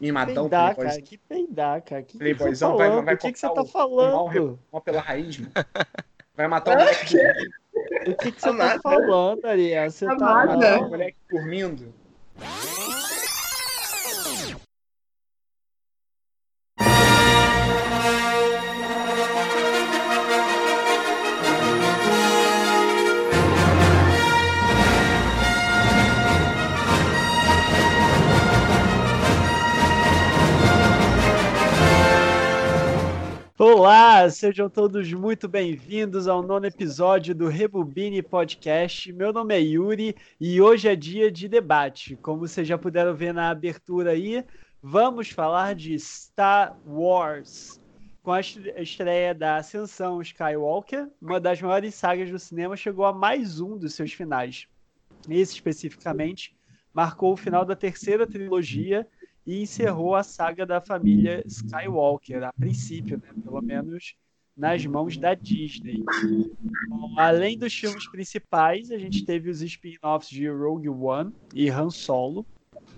Mimadão, Peidar, playboyzão. cara. Que peidar, cara. Que que Playboyzão vai, tá vai falando? O que, que você tá o- o mal, falando? mal pela raiz, mano. Vai matar o moleque dormindo. O que, que você tá falando, Ariel? Você tá Amada. Vai matar o mal. moleque dormindo. Olá, sejam todos muito bem-vindos ao nono episódio do Rebobine Podcast. Meu nome é Yuri e hoje é dia de debate. Como vocês já puderam ver na abertura aí, vamos falar de Star Wars. Com a est- estreia da Ascensão Skywalker, uma das maiores sagas do cinema chegou a mais um dos seus finais. Esse especificamente marcou o final da terceira trilogia e encerrou a saga da família Skywalker, a princípio, né? pelo menos nas mãos da Disney. Bom, além dos filmes principais, a gente teve os spin-offs de Rogue One e Han Solo,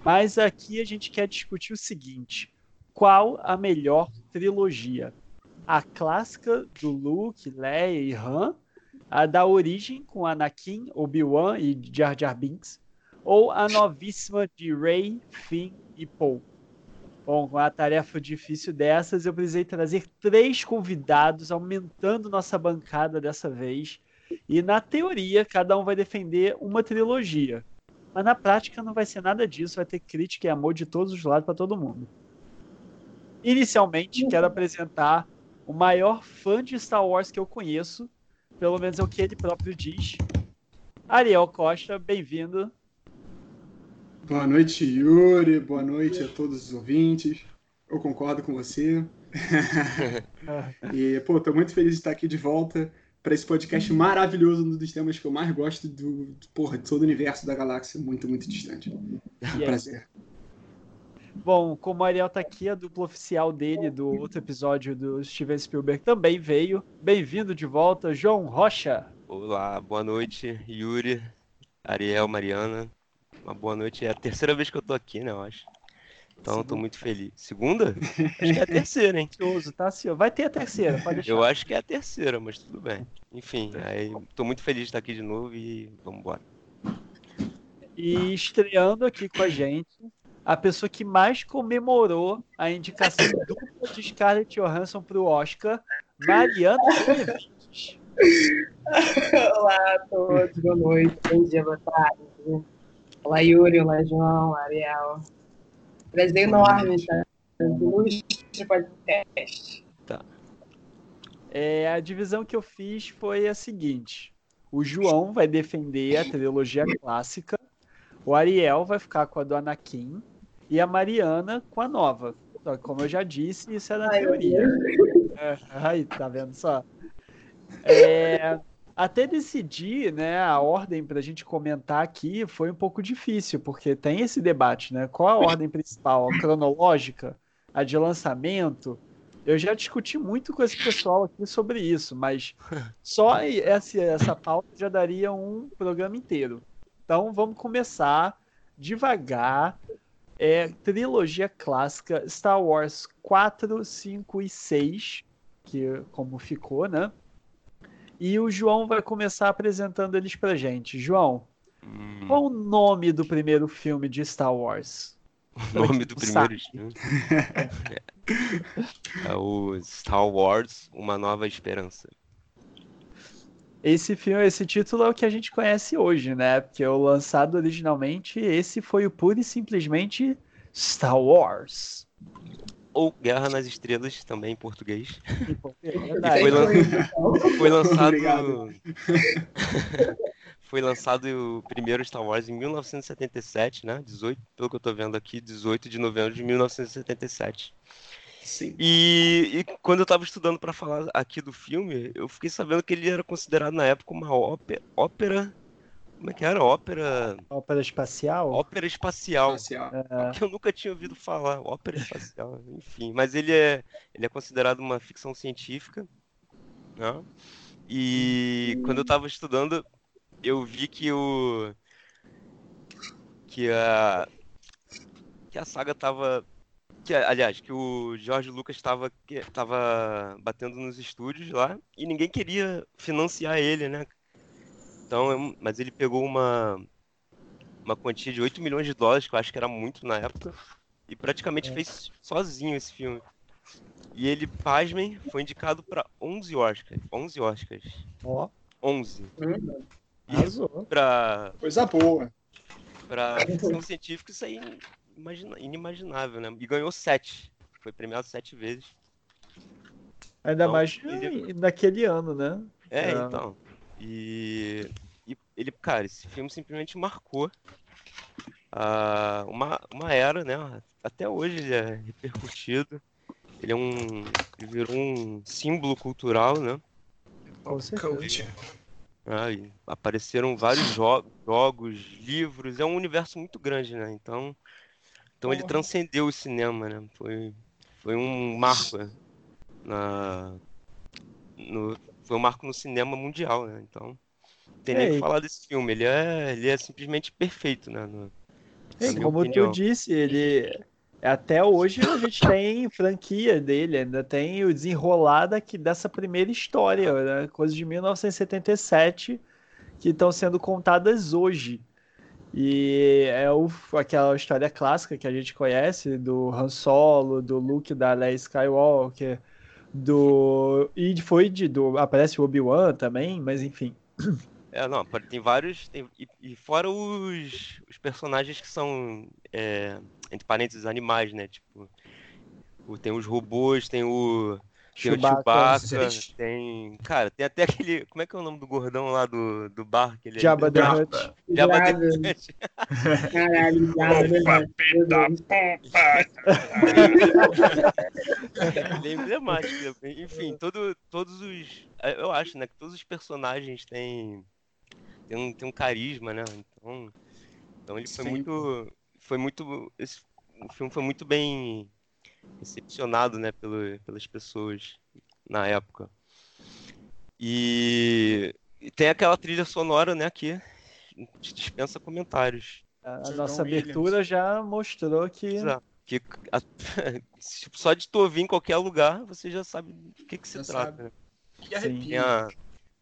mas aqui a gente quer discutir o seguinte: qual a melhor trilogia? A clássica do Luke, Leia e Han, a da origem com Anakin, Obi-Wan e Jar Jar Binks, ou a novíssima de Rey, Finn e Poe? Bom, com a tarefa difícil dessas, eu precisei trazer três convidados, aumentando nossa bancada dessa vez. E na teoria, cada um vai defender uma trilogia. Mas na prática não vai ser nada disso, vai ter crítica e amor de todos os lados para todo mundo. Inicialmente, quero apresentar o maior fã de Star Wars que eu conheço, pelo menos é o que ele próprio diz. Ariel Costa, bem-vindo. Boa noite, Yuri. Boa noite a todos os ouvintes. Eu concordo com você. e, pô, tô muito feliz de estar aqui de volta para esse podcast maravilhoso, um dos temas que eu mais gosto do, do- porra, de todo o universo da galáxia, muito, muito distante. Aí? Prazer. Bom, como o Ariel tá aqui, a dupla oficial dele do outro episódio do Steven Spielberg também veio. Bem-vindo de volta, João Rocha. Olá, boa noite, Yuri, Ariel, Mariana. Uma boa noite. É a terceira vez que eu tô aqui, né, eu acho. Então eu tô Segunda. muito feliz. Segunda? Acho que é a terceira, hein? Ansioso, tá ansioso. Vai ter a terceira, pode deixar. Eu acho que é a terceira, mas tudo bem. Enfim, aí tô muito feliz de estar aqui de novo e vamos embora. E estreando aqui com a gente, a pessoa que mais comemorou a indicação dupla de Scarlett Johansson pro Oscar, Mariana. Olá a todos, boa noite, bom dia, boa tarde. Olá, Yuri, olá, João, Ariel. Prazer enorme estar no ilustre podcast. É, a divisão que eu fiz foi a seguinte: o João vai defender a trilogia clássica, o Ariel vai ficar com a do Anakin e a Mariana com a nova. Só que, Como eu já disse, isso é na Ai, teoria. É, aí, tá vendo só? É, até decidir né, a ordem para a gente comentar aqui foi um pouco difícil, porque tem esse debate, né? Qual a ordem principal? A cronológica? A de lançamento? Eu já discuti muito com esse pessoal aqui sobre isso, mas só essa, essa pauta já daria um programa inteiro. Então vamos começar devagar. É, trilogia clássica Star Wars 4, 5 e 6, que como ficou, né? E o João vai começar apresentando eles pra gente. João, Hum, qual o nome do primeiro filme de Star Wars? o nome do primeiro filme é o Star Wars Uma Nova Esperança. Esse filme, esse título é o que a gente conhece hoje, né? Porque o lançado originalmente, esse foi o puro e simplesmente Star Wars. Ou Guerra nas Estrelas, também em português. É E foi, lan- foi lançado. Foi lançado o primeiro Star Wars em 1977, né? 18, pelo que eu tô vendo aqui, 18 de novembro de 1977. Sim. E, e quando eu tava estudando para falar aqui do filme, eu fiquei sabendo que ele era considerado na época uma ópera, ópera como é que era? Ópera, Ópera espacial? ópera espacial. Espacial. É, Que eu nunca tinha ouvido falar, ópera espacial, enfim. Mas ele é, ele é considerado uma ficção científica, né? E quando eu tava estudando, eu vi que o que a que a saga tava que, aliás, que o George Lucas estava tava batendo nos estúdios lá e ninguém queria financiar ele, né? Então, mas ele pegou uma, uma quantia de 8 milhões de dólares, que eu acho que era muito na época, e praticamente é. fez sozinho esse filme. E ele, pasmem, foi indicado para 11 Oscars. 11 Oscars. Ó. 11. Hum, e pra... Coisa boa. Pra ficção científica, isso aí imagina, inimaginável, né? E ganhou sete. Foi premiado sete vezes. Ainda então, mais ele... naquele ano, né? É, é, então. E, e ele, cara, esse filme simplesmente marcou uh, uma, uma era, né? Até hoje ele é repercutido. Ele é um. Ele virou um símbolo cultural, né? Com certeza. Ah, apareceram vários jo jogos, livros, é um universo muito grande, né? Então, então ele transcendeu o cinema, né? Foi, foi um marco né? na, no, foi um marco no cinema mundial, né? Então, não tem nem o que falar desse filme. Ele é, ele é simplesmente perfeito, né? No, é, como opinião. tu disse, ele até hoje a gente tem franquia dele, ainda tem o desenrolar daqui, dessa primeira história, né? coisas de 1977 que estão sendo contadas hoje. E é o, aquela história clássica que a gente conhece do Han Solo, do Luke da Leia Skywalker, do e foi de do aparece o Obi-Wan também, mas enfim. É, não, tem vários tem, e, e, fora os, os personagens que são é, entre parênteses animais, né? Tipo, tem os robôs, tem o tem Chewbacca, o Chewbacca, tem. Cara, tem até aquele. Como é que é o nome do gordão lá do, do bar? Aquele Jabba the Hutt. Jabba the Hutt. Caralho, Jabba Ele é emblemático. Enfim, todo, todos os. Eu acho, né? Que todos os personagens têm. Tem um, tem um carisma, né? Então. Então ele foi Sim. muito. Foi muito. Esse, o filme foi muito bem recepcionado né, pelo, pelas pessoas na época. E, e, tem aquela trilha sonora né, que dispensa comentários. A, a nossa abertura já mostrou que. que a, só de tu ouvir em qualquer lugar, você já sabe do que, que se já trata. Né? Tem a,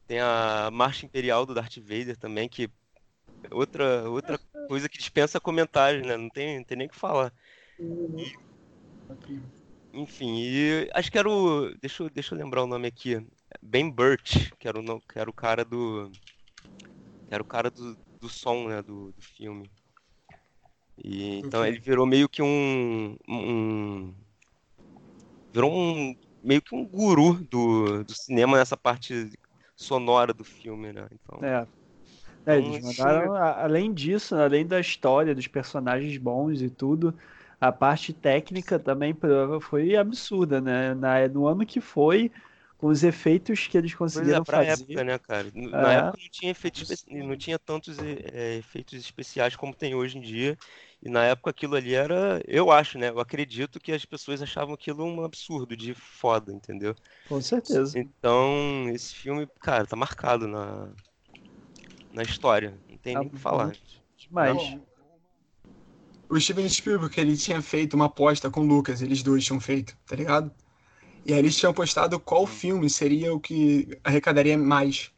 tem a Marcha Imperial do Darth Vader também, que é outra, outra coisa que dispensa comentários, né? Não tem, não tem nem o que falar. Uhum. E enfim, e acho que era o. Deixa eu, deixa eu lembrar o nome aqui. Ben Burt, que era o, que era o cara do. Que era o cara do, do som, né, do, do filme. E, então ele virou meio que um, um. Virou um. Meio que um guru do, do cinema nessa parte sonora do filme, né? Então, é. É, eles então, mandaram, além disso, além da história, dos personagens bons e tudo, a parte técnica também foi absurda, né? Na, no ano que foi, com os efeitos que eles conseguiram pois é, fazer. época, né, cara? Na é. época não tinha, efeitos, não tinha tantos é, efeitos especiais como tem hoje em dia. E na época aquilo ali era, eu acho, né? Eu acredito que as pessoas achavam aquilo um absurdo de foda, entendeu? Com certeza. Então, esse filme, cara, tá marcado na, na história. Não tem tá nem o que falar. Demais. Não o Steven Spielberg ele tinha feito uma aposta com o Lucas, eles dois tinham feito, tá ligado? E aí eles tinham postado qual filme seria o que arrecadaria mais.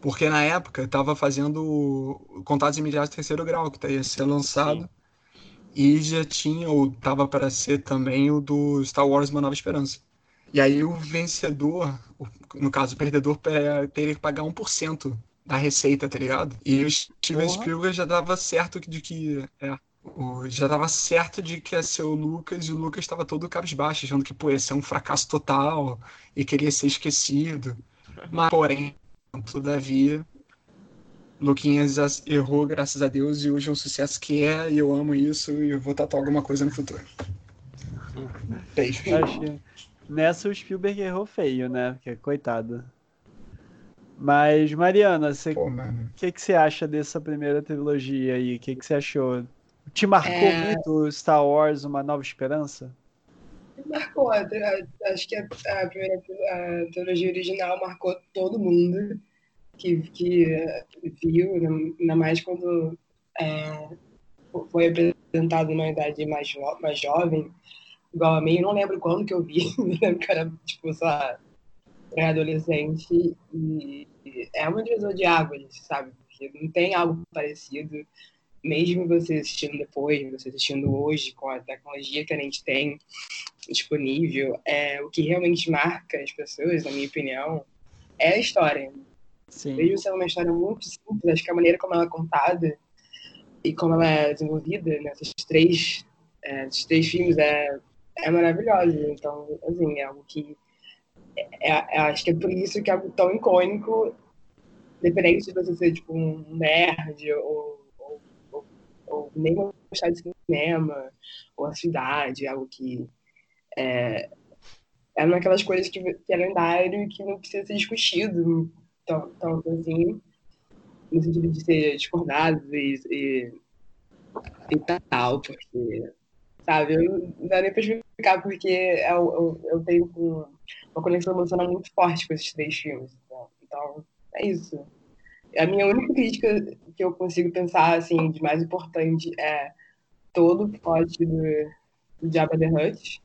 Porque na época tava fazendo Contatos Imediatos Terceiro Grau, que ia ser lançado. Sim. E já tinha, ou tava para ser também, o do Star Wars Uma Nova Esperança. E aí o vencedor, no caso o perdedor, teria que pagar 1% da receita, tá ligado? E o Steven Porra. Spielberg já dava certo de que. É, já estava certo de que ia ser o Lucas e o Lucas estava todo cabisbaixo, achando que pô, ia ser um fracasso total e queria ser esquecido. Mas, porém, todavia, Luquinhas errou, graças a Deus, e hoje é um sucesso que é, e eu amo isso, e eu vou tatuar alguma coisa no futuro. Beijo. Nessa o Spielberg errou feio, né? Porque, coitado. Mas, Mariana, o que, que você acha dessa primeira trilogia aí? O que, que você achou? Te marcou é... muito Star Wars Uma Nova Esperança? Marcou. Acho que a, a primeira a trilogia original marcou todo mundo que, que viu, ainda mais quando é, foi apresentado numa idade mais, mais jovem. igual a mim, eu não lembro quando que eu vi, eu lembro que era, tipo, sei lá, pré-adolescente, e é um divisor de águas, sabe? Porque não tem algo parecido, mesmo você assistindo depois, você assistindo hoje, com a tecnologia que a gente tem disponível, é, o que realmente marca as pessoas, na minha opinião, é a história. Sim. Mesmo sendo uma história muito simples, acho que a maneira como ela é contada e como ela é desenvolvida nesses três, é, esses três filmes é, é maravilhosa. Então, assim, é algo que é, é, acho que é por isso que é algo tão icônico, independente de você ser tipo um nerd ou, ou, nem gostar de cinema ou a cidade, algo que é, é uma daquelas coisas que, que é lendário e que não precisa ser discutido tanto, tanto assim, no sentido de ser discordado e, e, e tal, porque, sabe, eu não dá nem pra explicar porque eu, eu, eu tenho uma conexão emocional muito forte com esses três filmes. Então, então, é isso. A minha única crítica que eu consigo pensar, assim, de mais importante é todo o plot do, do Jabba the Hutt.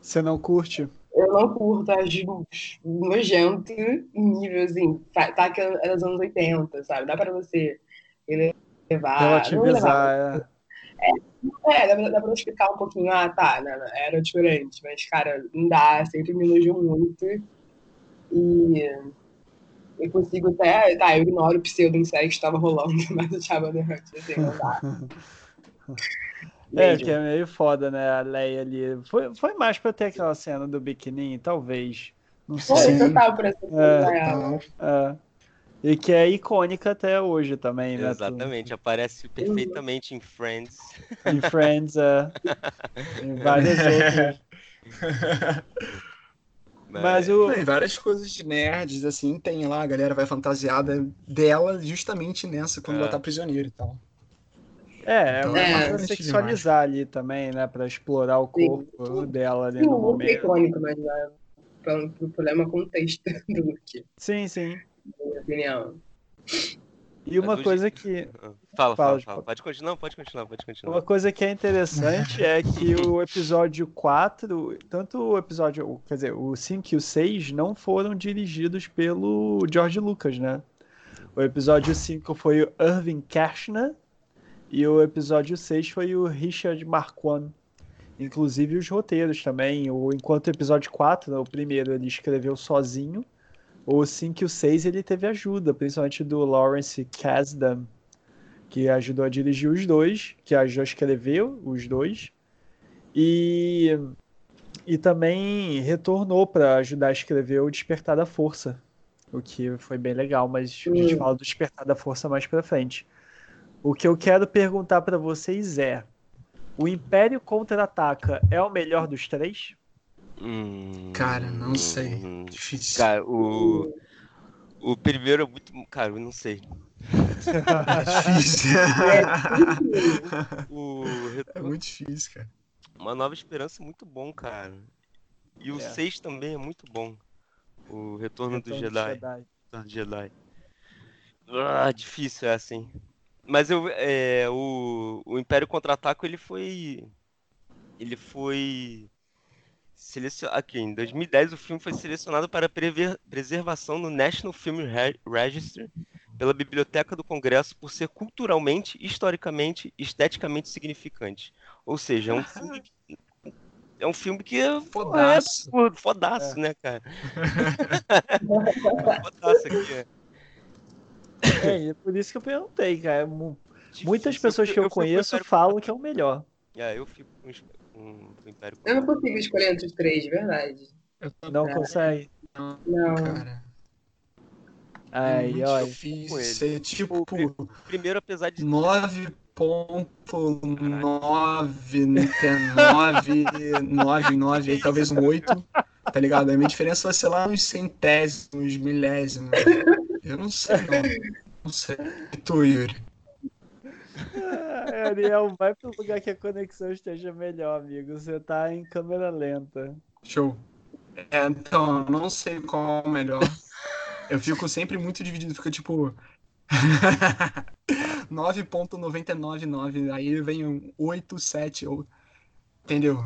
Você não curte? Eu não curto, acho nojento em nível, assim, tá que é dos anos 80, sabe? Dá pra você levar... Relativizar, é. É, dá, dá pra explicar um pouquinho, ah, tá, não, era diferente, mas, cara, não dá, sempre me elogiou muito. E eu consigo até, tá, eu ignoro o pseudo-inseto que estava rolando, mas eu tava The Hunt, assim, não dá. É, que é meio foda, né? A Leia ali. Foi, foi mais pra ter aquela cena do biquininho, talvez. Não sei. Foi total pra essa é, é. E que é icônica até hoje também, né? Exatamente, aparece perfeitamente em Friends. Em Friends, é. em várias outras. Mas o... Tem várias coisas de nerds, assim, tem lá, a galera vai fantasiada dela justamente nessa, quando é. ela tá prisioneira e tal. É, então, é, pra sexualizar demais. ali também, né? Pra explorar o corpo Sim. dela ali Sim, no momento. É icônico, mas é, o problema contexto do. Sim, sim. Na minha opinião. E uma coisa que. Fala, fala, fala. Pode continuar, pode continuar, pode continuar. Uma coisa que é interessante é que o episódio 4, tanto o episódio, quer dizer, o 5 e o 6 não foram dirigidos pelo George Lucas, né? O episódio 5 foi o Irving Kershner e o episódio 6 foi o Richard Marquand. Inclusive os roteiros também. O, enquanto o episódio 4, o primeiro, ele escreveu sozinho. O 5 e o 6 ele teve ajuda, principalmente do Lawrence Kasdan, que ajudou a dirigir os dois, que ajudou a escrever os dois. E, e também retornou para ajudar a escrever o Despertar da Força, o que foi bem legal, mas a gente fala do Despertar da Força mais para frente. O que eu quero perguntar para vocês é: o Império Contra-Ataca é o melhor dos três? Hum, cara, não sei. Hum, Difícil. Cara, o, o primeiro é muito. Cara, eu não sei. É difícil. o, é muito difícil, cara. Uma Nova Esperança é muito bom, cara. E o 6 é. também é muito bom. O Retorno, Retorno do Jedi. Jedi. Do Jedi. Ah, difícil é assim. Mas eu, é, o, o Império Contra-Ataque ele foi. Ele foi. Selecion... Aqui, em 2010, o filme foi selecionado para prever... preservação no National Film Register pela Biblioteca do Congresso por ser culturalmente, historicamente e esteticamente significante. Ou seja, é um filme que é um filme que é fodaço, é, fodaço é. né, cara? fodaço aqui, é. É, é por isso que eu perguntei, cara. Muitas pessoas que eu, eu conheço falam que é o melhor. É, eu fico com, com, com o Império Eu não consigo escolher entre os três, de verdade. Não é. consegue? Não. Cara. Aí, é olha. Difícil. É tipo. Primeiro, apesar de. 9.999, aí talvez um 8, tá ligado? A minha diferença vai ser lá uns centésimos, milésimos. Eu não sei, não. Não sei. E tu, Yuri? Ah, Ariel, vai pro lugar que a conexão esteja melhor, amigo. Você tá em câmera lenta. Show. É, então, não sei qual é o melhor. Eu fico sempre muito dividido, fica tipo. 9.999, aí vem um 8, 7 ou. Entendeu?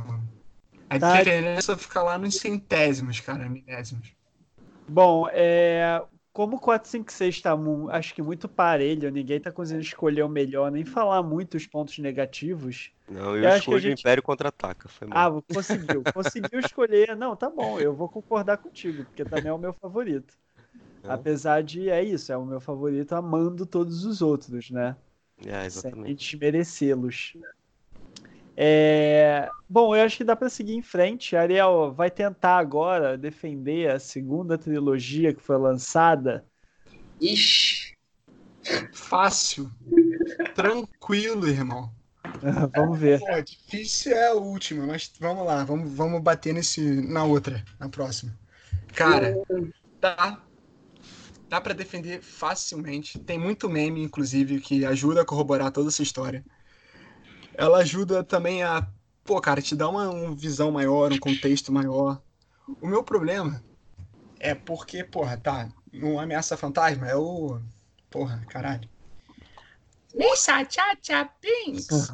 A Tá. diferença fica lá nos centésimos, cara, milésimos. Bom, é, como o 456 tá mu- acho que muito parelho, ninguém tá conseguindo escolher o melhor, nem falar muito os pontos negativos. Não, Eu eu gente- o Império Contra-Ataca. Ah, conseguiu, conseguiu escolher. Não, tá bom, eu vou concordar contigo, porque também é o meu favorito. É. Apesar de, é isso, é o meu favorito amando todos os outros, né? É, sem exatamente. desmerecê-los. É, Bom, eu acho que dá para seguir em frente. Ariel vai tentar agora defender a segunda trilogia que foi lançada. Ixi. Fácil. Tranquilo, irmão. Vamos ver. Pô, difícil é a última, mas vamos lá, vamos, vamos bater nesse, na outra, na próxima. Cara, dá, dá para defender facilmente. Tem muito meme, inclusive, que ajuda a corroborar toda essa história. Ela ajuda também a, pô, cara, te dá uma, uma visão maior, um contexto maior. O meu problema é porque, porra, tá, no Ameaça Fantasma é o. Porra, caralho. Missa Tcha Tcha Pinks!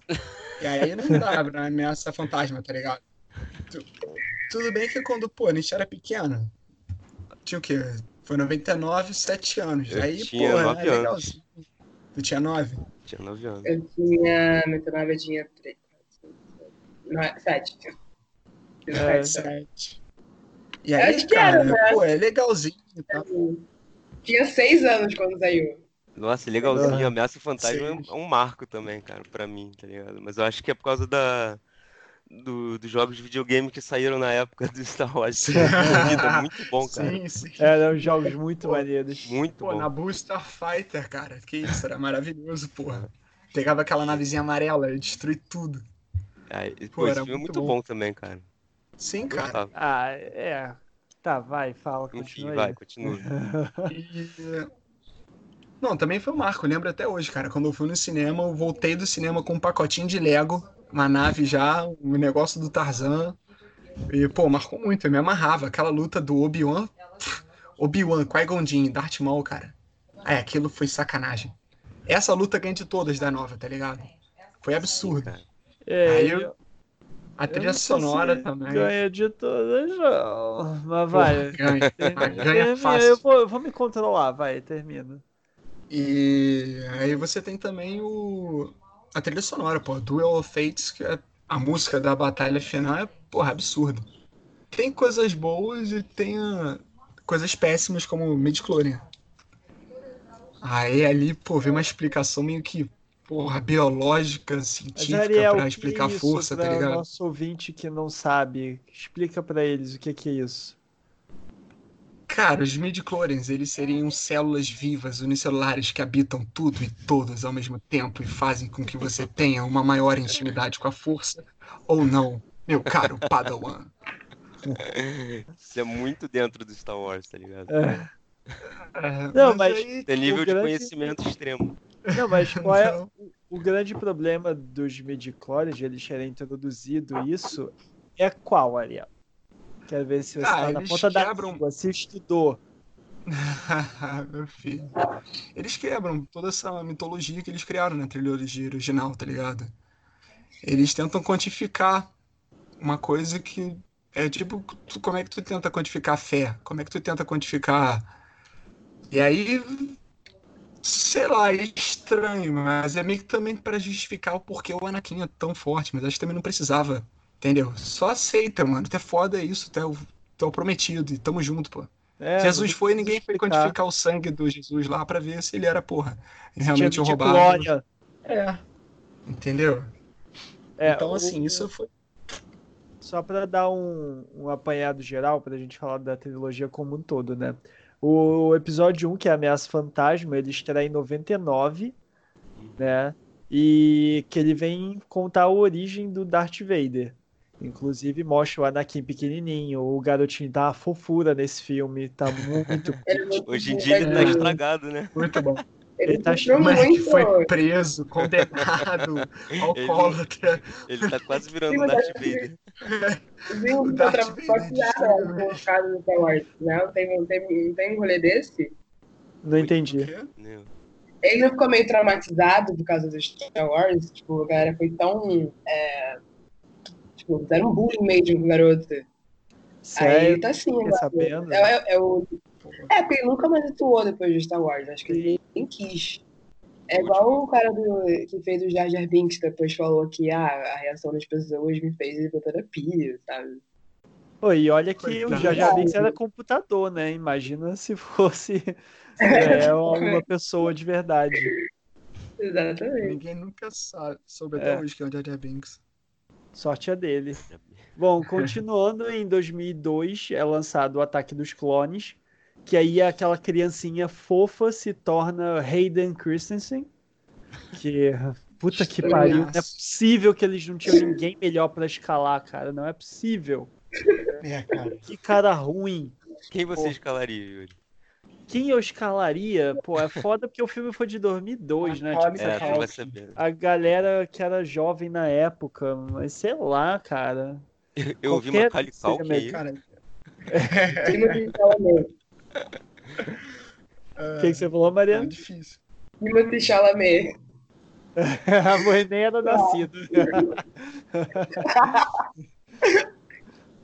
E aí não dá pra ameaça fantasma, tá ligado? Tu- tudo bem que quando, pô, a gente era pequeno, tinha o quê? Foi 99, 7 anos. Eu aí, tinha pô, nove é anos. legalzinho. Tu tinha 9? Tinha 9 anos. Eu tinha. Muito nova, eu tinha três. Não, é, sete. Tinha É, sete. 7. E aí, Acho que cara, era, né? pô, é legalzinho tal. Tinha seis anos quando saiu. Nossa, legalzinho. Aham. Ameaça Fantasma é Sim. é um marco também, cara, pra mim, tá ligado? Mas eu acho que é por causa da, do- dos jogos de videogame que saíram na época do Star Wars. É muito bom, cara. Sim, sim. Eram jogos muito Pô, maneiros. Muito Pô, bom. Nabu Starfighter, cara. Que isso, era maravilhoso, porra. Pegava aquela navezinha amarela e destruía tudo. Aí, pô, Pô, esse era filme é muito muito bom. bom também, cara. Sim, cara. Ah, é. Tá, vai, fala, Enfim, continua vai, aí. continua. E... Não, também foi um marco, eu lembro até hoje, cara. Quando eu fui no cinema, eu voltei do cinema com um pacotinho de Lego, uma nave já, um negócio do Tarzan. E, pô, marcou muito, eu me amarrava. Aquela luta do Obi-Wan, Obi-Wan, Qui-Gon Jinn, Darth Maul, cara. É, aquilo foi sacanagem. Essa luta ganha de todas da nova, tá ligado? Foi absurdo. cara. É, Aí eu- A trilha sonora se também. Ganha de todas, não. Mas Porra, vai. ganha, ganha termina, fácil. eu, vou, eu vou me controlar, vai, termina. E aí você tem também o a trilha sonora, pô, Duel of Fates, que é a música da batalha final é, porra, absurdo. Tem coisas boas e tem ah, coisas péssimas como Midichlorian. Aí ali, pô, vem uma explicação meio que, porra, biológica, científica Ariel, pra o que explicar é a isso força, tá pra ligado? nosso ouvinte que não sabe? Explica pra eles o que, que é isso. Cara, os midichlorians, eles seriam células vivas unicelulares que habitam tudo e todos ao mesmo tempo e fazem com que você tenha uma maior intimidade com a força ou não, meu caro Padawan. Isso é muito dentro do Star Wars, tá ligado? É. É, Não, mas- aí, Tem nível O de grande- conhecimento extremo. Não, mas qual é Não. o, o grande problema dos midichlorians, de eles terem introduzido isso, é qual, Ariel? Quero ver se você Ah, tá na ponta da quebram- língua, se estudou. meu filho. Eles quebram toda essa mitologia que eles criaram na trilogia original, tá ligado? Eles tentam quantificar uma coisa que é tipo, tu- como é que tu tenta quantificar a fé? Como é que tu tenta quantificar. E aí, sei lá, é estranho, mas é meio que também pra justificar o porquê o Anakin é tão forte, mas acho que também não precisava, entendeu? Só aceita, mano. Tu é foda isso, tu é o, tu é o prometido e tamo junto, pô. É, Jesus foi e ninguém foi quantificar o sangue do Jesus lá pra ver se ele era porra. Realmente um roubado. midichlorian. É. Entendeu? É, então, o- assim, isso foi. Só para dar um, um apanhado geral, para a gente falar da trilogia como um todo, né? O episódio 1, que é Ameaça Fantasma, ele estreia em 99, né? E que ele vem contar a origem do Darth Vader. Inclusive mostra o Anakin pequenininho, o garotinho tá uma fofura nesse filme, tá muito... Ele Hoje em dia ele tá É. estragado, né? Muito bom. Ele Ele tá mostrou O moleque muito. foi preso, condenado, alcoólatra. Ele tá quase virando Sim, um mas Darth Vader. Vi um O Darth Vader colocado no Star Wars, né? Não tem, não, tem, não tem um rolê desse? Não entendi. Ele não ficou meio traumatizado por causa do Star Wars? Tipo, a galera foi tão. é, tipo, fizeram um bullying mesmo com o garoto. Aí Sério? ele tá assim, agora. sabendo. É, é- é o... é, porque ele nunca mais atuou depois de Star Wars. Acho que ele nem quis. É igual o cara do, que fez o Jar Jar Binks, depois falou que ah, a reação das pessoas me fez ir pra terapia, sabe? Pô, e olha que o Coitado. Jar Jar Binks era computador, né? Imagina se fosse é, uma pessoa de verdade. Exatamente. Ninguém nunca sabe, soube É. até hoje que é o Jar Jar Binks. Sorte é dele. Bom, continuando, em 2002 é lançado o Ataque dos Clones, que aí aquela criancinha fofa se torna Hayden Christensen, que puta que pariu, não é possível que eles não tinham ninguém melhor pra escalar, cara, não é possível. É, cara. Que cara ruim. Quem você Pô. escalaria, Yuri? Quem eu escalaria? Pô, é foda porque o filme foi de 2002, né? Tipo, É, saber. a galera que era jovem na época, mas sei lá, cara. Eu ouvi Qualquer uma Calical que aí. Cara. O que, que você falou, é Mariana? difícil. Timothy Chalamet. A mãe nem era nascida.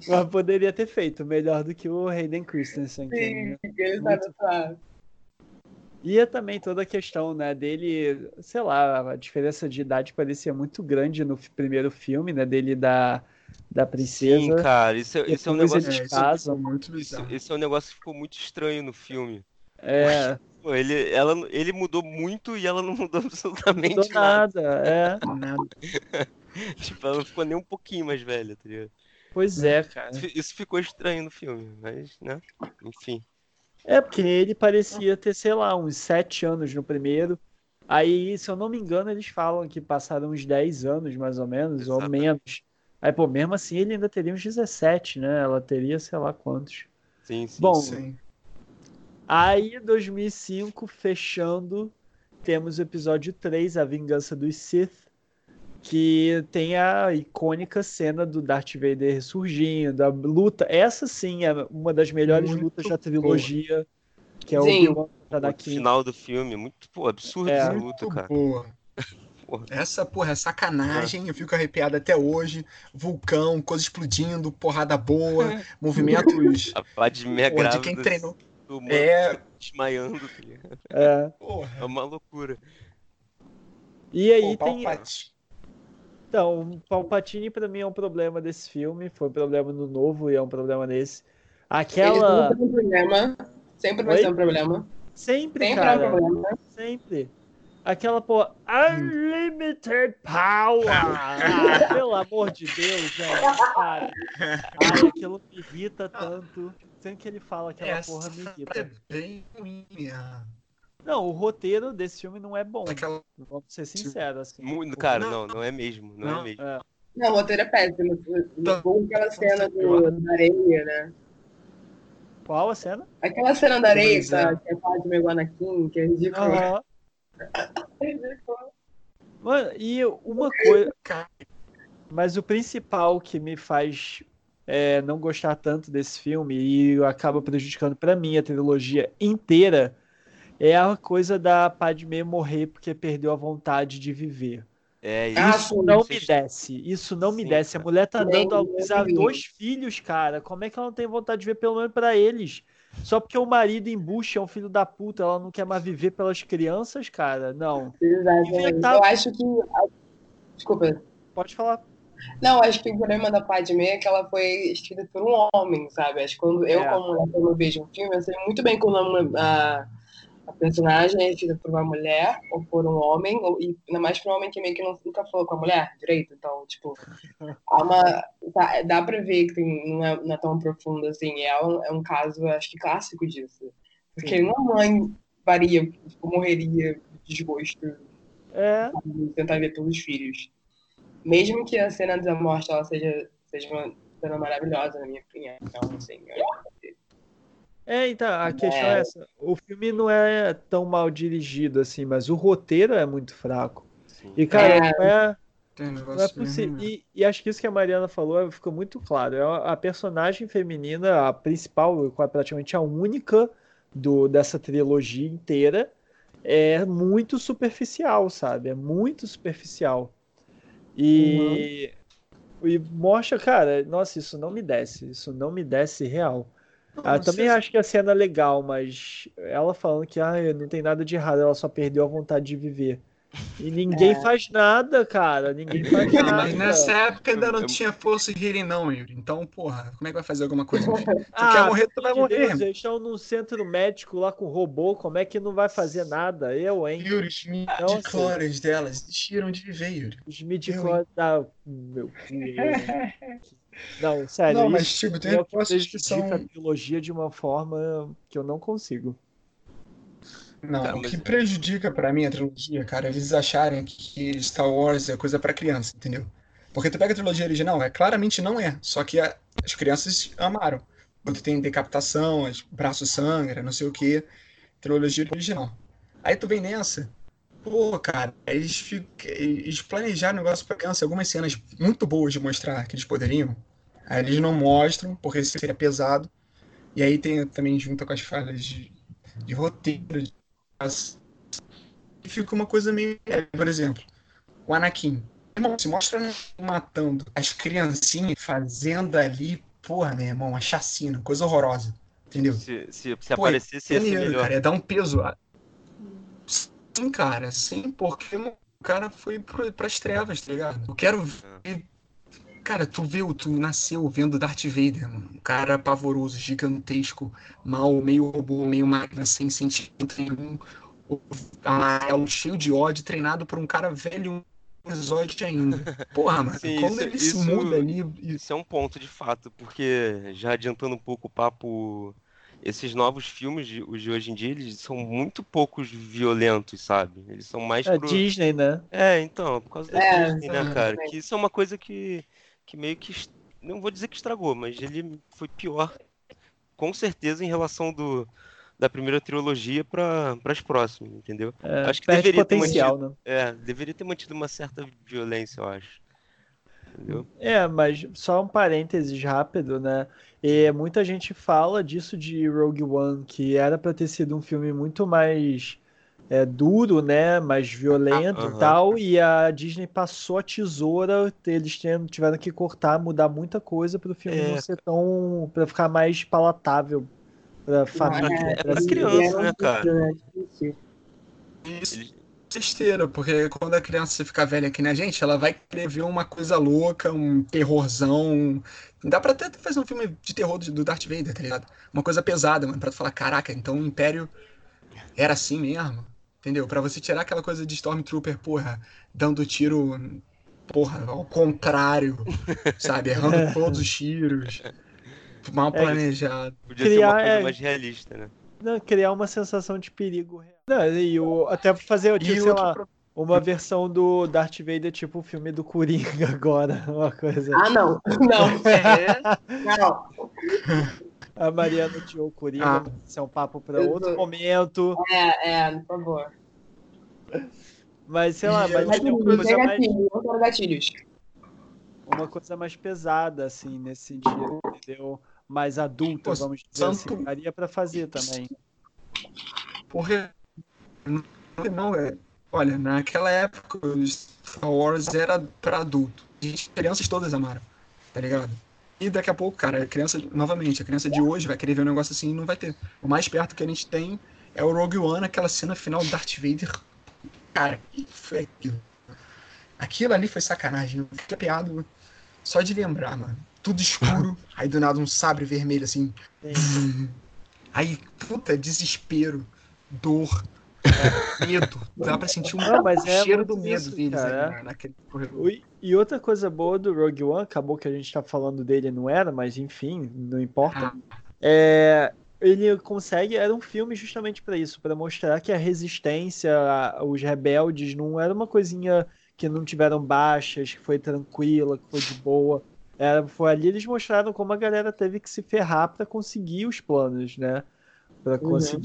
Mas poderia ter feito melhor do que o Hayden Christensen. que Sim, ele sabe atuar. E é também toda a questão, né, dele, sei lá, a diferença de idade parecia muito grande no primeiro filme, né, dele da, da princesa. Sim, cara, isso, é- isso é um negócio. eles É, casam. muito Isso, esse é um negócio que ficou muito estranho no filme. É, Pô, ele, ela, ele mudou muito e ela não mudou absolutamente mudou nada. nada, é. Nada. Tipo, ela não ficou nem um pouquinho mais velha, tá ligado? Pois é, cara. Isso, ficou estranho no filme, mas, né? Enfim. É, porque ele parecia ter, sei lá, uns sete anos no primeiro. Aí, se eu não me engano, eles falam que passaram uns 10 anos, mais ou menos, ou Exatamente. menos. Aí, pô, mesmo assim, ele ainda teria uns 17, né? Ela teria, sei lá quantos. Sim, sim. Bom, Sim. Aí, 2005, fechando, temos o episódio 3, A Vingança dos Sith, que tem a icônica cena do Darth Vader ressurgindo, a luta. Essa sim é uma das melhores Muito lutas da boa. trilogia, que é o Sim. O Anakin. final do filme, muito, pô, absurdo É. essa Muito luta, cara. boa. Porra. Essa, porra, é sacanagem. Eu fico arrepiado até hoje. Vulcão, coisa explodindo, porrada boa, movimentos. A Padmé Porra, de quem treinou. do É. desmaiando? É. Porra. É uma loucura. E aí Pô, tem. Palpatine. Então, o Palpatine pra mim é um problema desse filme, foi um problema no novo e é um problema nesse. Aquela. sempre tem um problema. Sempre vai Oi? ser um problema. Sempre, Sempre é um cara. problema. Sempre. Aquela, pô, Unlimited Power! Ah, pelo amor de Deus, gente, cara. Ai, aquilo me irrita tanto. Sempre que ele fala aquela Essa porra me é irrita. bem ruim. Não, o roteiro desse filme não é bom. Aquela... Vamos ser sinceros, assim. Muito, cara, Não. não, não é mesmo. Não, Não. é mesmo. É. Não, o roteiro é péssimo. Tá. Ou aquela cena do, da areia, né? Qual a cena? Aquela cena da areia Pois que, é. tá- que é Padme Anakin, que é ridículo. Aham. É ridículo. Mano, e uma coisa. Mas o principal que me faz é, não gostar tanto desse filme e acaba prejudicando pra mim a trilogia inteira é a coisa da Padmé morrer porque perdeu a vontade de viver. É Ah, isso. sim. Não me desce. Isso não me Sim, desce. A mulher tá dando a luz a dois filhos, cara. Como é que ela não tem vontade de ver pelo menos pra eles? Só porque o marido embucha é um filho da puta, ela não quer mais viver pelas crianças, cara? Não. Exatamente. Inventar- Eu acho que. Desculpa. Pode falar. Não, acho que o problema da Padme é que ela foi escrita por um homem, sabe? Acho que quando eu, É. como mulher, quando eu vejo um filme, eu sei muito bem quando a, a personagem é escrita por uma mulher ou por um homem, ou, e ainda mais por um homem que meio que não- nunca falou com a mulher direito. Então, tipo, há uma, tá- dá pra ver que tem- não, é, não é tão profundo assim. É um, é um caso, acho que clássico disso. Porque Sim. uma mãe faria, tipo, morreria de desgosto É. de tentar ver pelos filhos. Mesmo que a cena da morte ela seja, seja uma cena maravilhosa, na minha opinião. Então, assim, eu acho que- É, então, a questão é É. essa. O filme não é tão mal dirigido assim, mas o roteiro é muito fraco. Sim. E, cara, É. não é, tem um não é possível. E, e acho que isso que a Mariana falou ficou muito claro. É a personagem feminina, a principal, praticamente a única do, dessa trilogia inteira, é muito superficial, sabe? É muito superficial. E E mostra, cara, nossa, isso não me desce. Isso não me desce real. Ah, também acho que a cena é legal, mas ela falando que ah, não tem nada de errado, ela só perdeu a vontade de viver. E ninguém É. faz nada, cara. Ninguém faz nada. Mas nessa época ainda não tinha força de healing, não, Yuri. Então, porra, como é que vai fazer alguma coisa? Tu Ah, quer morrer, tu vai morrer. Deus, eles estão num centro médico lá com robô, como é que não vai fazer nada? Eu, hein? Yuri, os midi-chlorians delas desistiram de viver, Yuri. Os midichlorians da... Meu cu. Não, sério, não, mas tipo, tem é o que respostas que prejudica a são. biologia de uma forma que eu não consigo. Não, o que prejudica pra mim a trilogia, cara, é eles acharem que Star Wars é coisa pra criança, entendeu? Porque tu pega a trilogia original, é claramente não é, só que a- as crianças amaram. Tu tem decapitação, braço sangra, não sei o que, trilogia original. Aí tu vem nessa, pô, cara, eles, eles planejaram o negócio pra criança, algumas cenas muito boas de mostrar que eles poderiam, aí eles não mostram, porque seria pesado, e aí tem também junto com as falhas de, de roteiro, de e fica uma coisa meio. é, Por exemplo, o Anakin. Irmão, se mostra matando as criancinhas fazendo ali, porra, meu irmão, uma chacina, coisa horrorosa. Entendeu? Se, se, se Pô, aparecesse, ser Maneiro, melhor. cara, ia dar um peso. Sim, cara, sim, porque o cara foi pras trevas, tá ligado? Eu quero ver. Cara, tu viu, tu nasceu vendo Darth Vader, mano. Um cara pavoroso, gigantesco, mal, meio robô, meio máquina, sem sentimento nenhum, amarelo, cheio de ódio, treinado por um cara velho, um exódio ainda. Porra, mano, Sim, quando isso- ele isso- se muda ali. Isso é um ponto de fato, porque já adiantando um pouco o papo, esses novos filmes, de- os de hoje em dia, eles são muito poucos violentos, sabe? Eles são mais É pro... Disney, né? É, então, por causa da É, Disney, né, cara? Que isso é uma coisa que, que meio que. est- Não vou dizer que estragou, mas ele foi pior, com certeza, em relação do, da primeira trilogia para as próximas, entendeu? É, Acho que deveria ter potencial, né? É, deveria ter mantido uma certa violência, eu acho. Entendeu? É, mas só um parênteses rápido, né? E muita gente fala disso de Rogue One, que era pra ter sido um filme muito mais é, duro, né? Mais violento Ah, e aham. tal, e a Disney passou a tesoura, eles tiveram, tiveram que cortar, mudar muita coisa pro filme É, não ser tão. pra ficar mais palatável pra família. é pra brasileira. criança, né, cara? Difícil. Isso besteira, porque quando a criança ficar velha que nem a gente, ela vai querer ver uma coisa louca, um terrorzão. um- Dá pra até fazer um filme de terror do Darth Vader, tá ligado? Uma coisa pesada, mano, pra tu falar, caraca, então o Império era assim mesmo, entendeu? Pra você tirar aquela coisa de Stormtrooper, porra, dando tiro, porra, ao contrário, sabe? Errando todos os tiros, mal É, planejado. Podia ser uma Criar, coisa é- mais realista, né? Não, criar uma sensação de perigo real. Não, e o, até fazer, tipo, E sei outro lá, pro- uma versão do Darth Vader, tipo o filme do Coringa agora, uma coisa. Ah, não. Não. É, Não. A Mariana odiou o Coringa, Ah. isso é um papo para Eu outro tô- momento. É, é, por favor. Mas sei lá, mas Mas tem uma coisa tem mais, gatilhos. uma coisa mais pesada, assim, nesse sentido, entendeu? Mais adulta, Pô, vamos dizer assim. santo- Daria pra fazer também. Porque não, é. Olha, naquela época o Star Wars era pra adulto. E as crianças todas amaram, tá ligado? E daqui a pouco, cara, a criança, novamente, a criança de hoje vai querer ver um negócio assim e não vai ter. O mais perto que a gente tem é o Rogue One, aquela cena final do Darth Vader. Cara, que foi aquilo? Aquilo ali foi sacanagem. Eu fiquei apeado só de lembrar, mano. Tudo escuro, aí do nada um sabre vermelho assim. Aí, puta, desespero, dor, medo. Dá pra sentir um Não, mas é cheiro muito do medo isso, deles cara. ali na- naquele corredor. E outra coisa boa do Rogue One, acabou que a gente tá falando dele, não era, mas enfim, não importa. Ah, É, ele consegue, era um filme justamente para isso, para mostrar que a resistência, a- os rebeldes, não era uma coisinha que não tiveram baixas, que foi tranquila, que foi de boa. Era, foi ali eles mostraram como a galera teve que se ferrar para conseguir os planos, né? Para Uhum.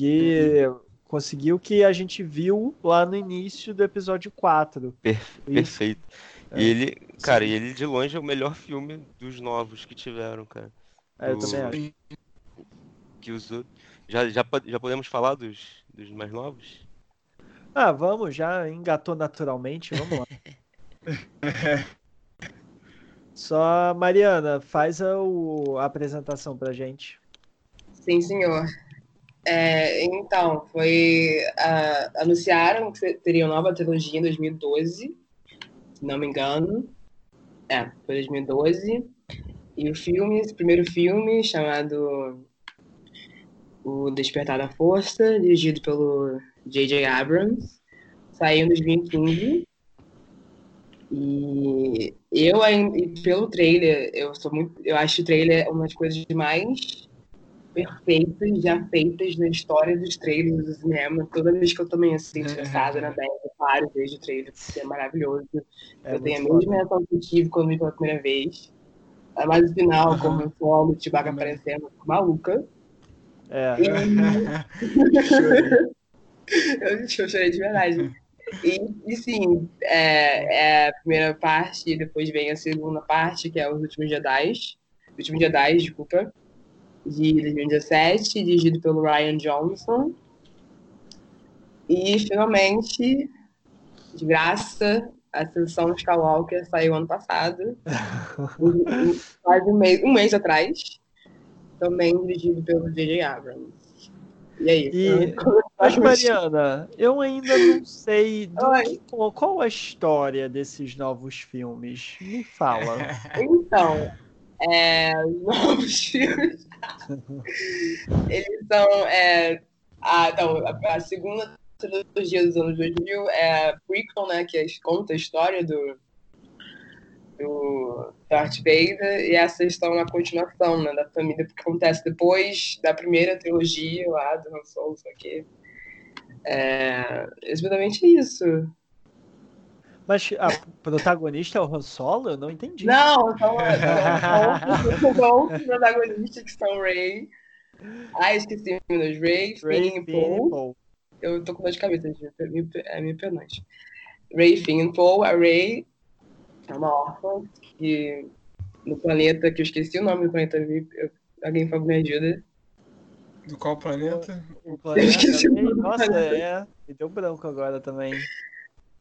Conseguir o que a gente viu lá no início do episódio 4. Perfe- Isso. Perfeito. É. E ele, cara, e ele de longe é o melhor filme dos novos que tiveram, cara. É, eu Do- também acho. e- Que os. Já, já, já podemos falar dos, dos mais novos? Ah, vamos, já engatou naturalmente, vamos lá. Só, Mariana, faz a, o- a apresentação pra gente. Sim, senhor. É, então, foi. ah, anunciaram que teria uma nova trilogia em 2012, se não me engano. É, foi 2012. E o filme, esse primeiro filme, chamado O Despertar da Força, dirigido pelo J.J. Abrams, saiu em 2015. E eu, pelo trailer, eu sou muito. Eu acho o trailer uma das coisas mais perfeitas já feitas na história dos trailers do cinema. Toda vez que eu também assim, estressada na 10, eu paro e vejo o trailer, porque é maravilhoso. É eu tenho a mesma reação que eu tive quando vi pela primeira vez. É mais o final, como o solo, o Chewbacca aparecendo, eu fico maluca. É. E- eu, eu chorei de verdade. E, e sim, é, é a primeira parte, e depois vem a segunda parte, que é Os Últimos Jedi. Últimos Jedi, desculpa. De 2017, dirigido pelo Ryan Johnson. E finalmente, de graça, a Ascensão Skywalker saiu ano passado. quase um mês, um mês atrás. Também dirigido pelo J.J. Abrams. E é isso. E- Mas, Mariana, eu ainda não sei que- qual, qual a história desses novos filmes. Me fala. Então, é, os novos filmes, eles são, é, a, então, a, a segunda trilogia dos anos 2000 é prequel, né, que é- conta a história do, do Darth Vader, e essas estão na continuação, né, da família, porque acontece depois da primeira trilogia lá do Han Solo, só que é exatamente isso. Mas a protagonista é o Han Solo? Eu não entendi. Não, são, são, são, são outros protagonistas que são Ray. Ai, esqueci o nome Ray, Ray, Finn Paul. Eu tô com dor de cabeça, gente, é meio- é meio penante. Ray, Finn e Paul. A Ray é uma órfã que no planeta, que eu esqueci o nome do planeta, eu- eu- alguém favor me ajuda. Do qual planeta? O planeta esqueci o nome do Nossa, planeta. é. Me deu branco agora também.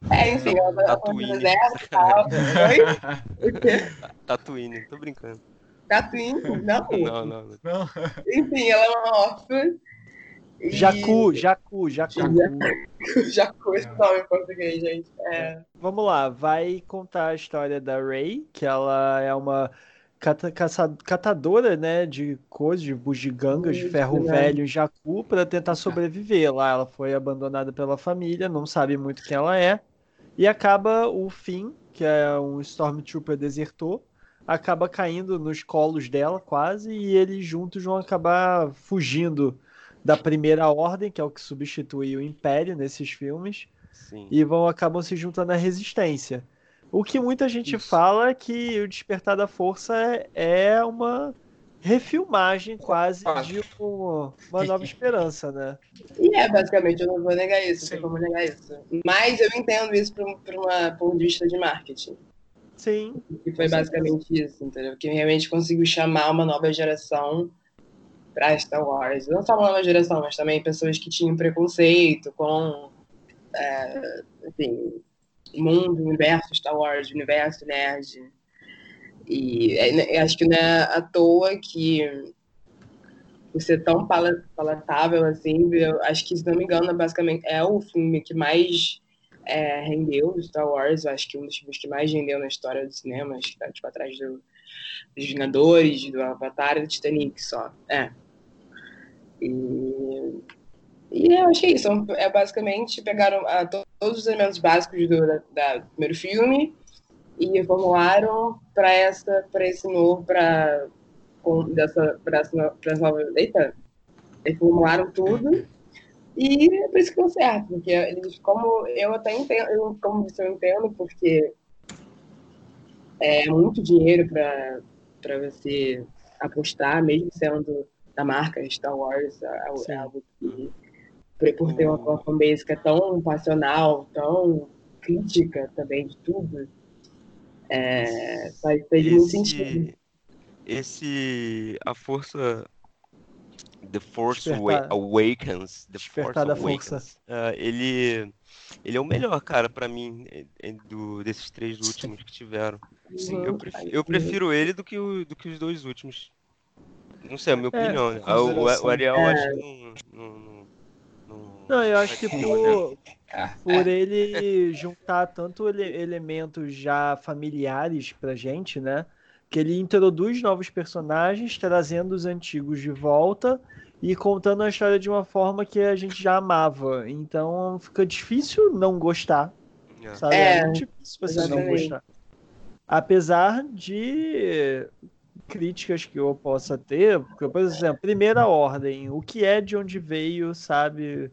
É, enfim, ela no Tatooine. deserto e tal. Oi? O quê? Tatooine, tô brincando. Tatooine? Não. Não, não. não. Enfim, ela é uma órfã. e- Jacu, Jacu, Jacu. Jacu, esse nome em português, gente. É. Vamos lá, vai contar a história da Ray, que ela é uma cata- caça- catadora, né, de coisas, de bugigangas, de Isso, ferro né? velho em Jakku para tentar sobreviver lá. Ela foi abandonada pela família, não sabe muito quem ela é, e acaba o Finn, que é um Stormtrooper desertor, acaba caindo nos colos dela quase, e eles juntos vão acabar fugindo da Primeira Ordem, que é o que substitui o Império nesses filmes Sim. e vão acabam se juntando à resistência. O que muita gente Isso. fala é que o Despertar da Força é uma refilmagem quase de um- uma nova esperança, né? E é, basicamente, eu não vou negar isso, não Sim. como negar isso. Mas eu entendo isso por, por uma ponto de vista de marketing. Sim, Que foi basicamente isso, entendeu? Que realmente conseguiu chamar uma nova geração pra Star Wars. Não só uma nova geração, mas também pessoas que tinham preconceito com, é, enfim, o mundo, o universo Star Wars, o universo nerd. E é, eu acho que não é à toa que por ser tão pala- palatável assim, eu acho que, se não me engano, basicamente é o filme que mais é, rendeu Star Wars, eu acho que um dos filmes que mais rendeu na história do cinema, acho que tá tipo atrás do, dos Vingadores, do Avatar e do Titanic só. É. E, e eu achei isso. É basicamente pegaram ah, to- todos os elementos básicos do, da, da- primeiro filme e reformularam para essa para esse novo para dessa para essa, nova eita reformularam tudo. E é por isso que deu certo porque eles como eu até entendo eu, como disse, eu entendo porque é muito dinheiro para para você apostar mesmo sendo da marca Star Wars é, é algo que por, ter uma, uma fanbase que é tão passional tão crítica também de tudo é, faz, faz muito sentido. Esse, esse, a força The Force Despertar- Awakens. The Despertar Force Awakens. Força. Ah, ele, ele é o melhor, cara, pra mim, eh, eh, do, desses três últimos que tiveram. Uhum. Eu, pref- eu prefiro ele do que, o, do que os dois últimos. Não sei, é a minha É, opinião, né? O, o, Ariel É. acho que não. não, não, não- Não, eu acho que por, por ele juntar tanto ele- elementos já familiares pra gente, né? Que ele introduz novos personagens, trazendo os antigos de volta e contando a história de uma forma que a gente já amava. Então fica difícil não gostar, É. sabe? É, É, muito difícil você não exatamente. gostar. Apesar de críticas que eu possa ter, porque, por exemplo, Primeira Ordem, o que é de onde veio, sabe?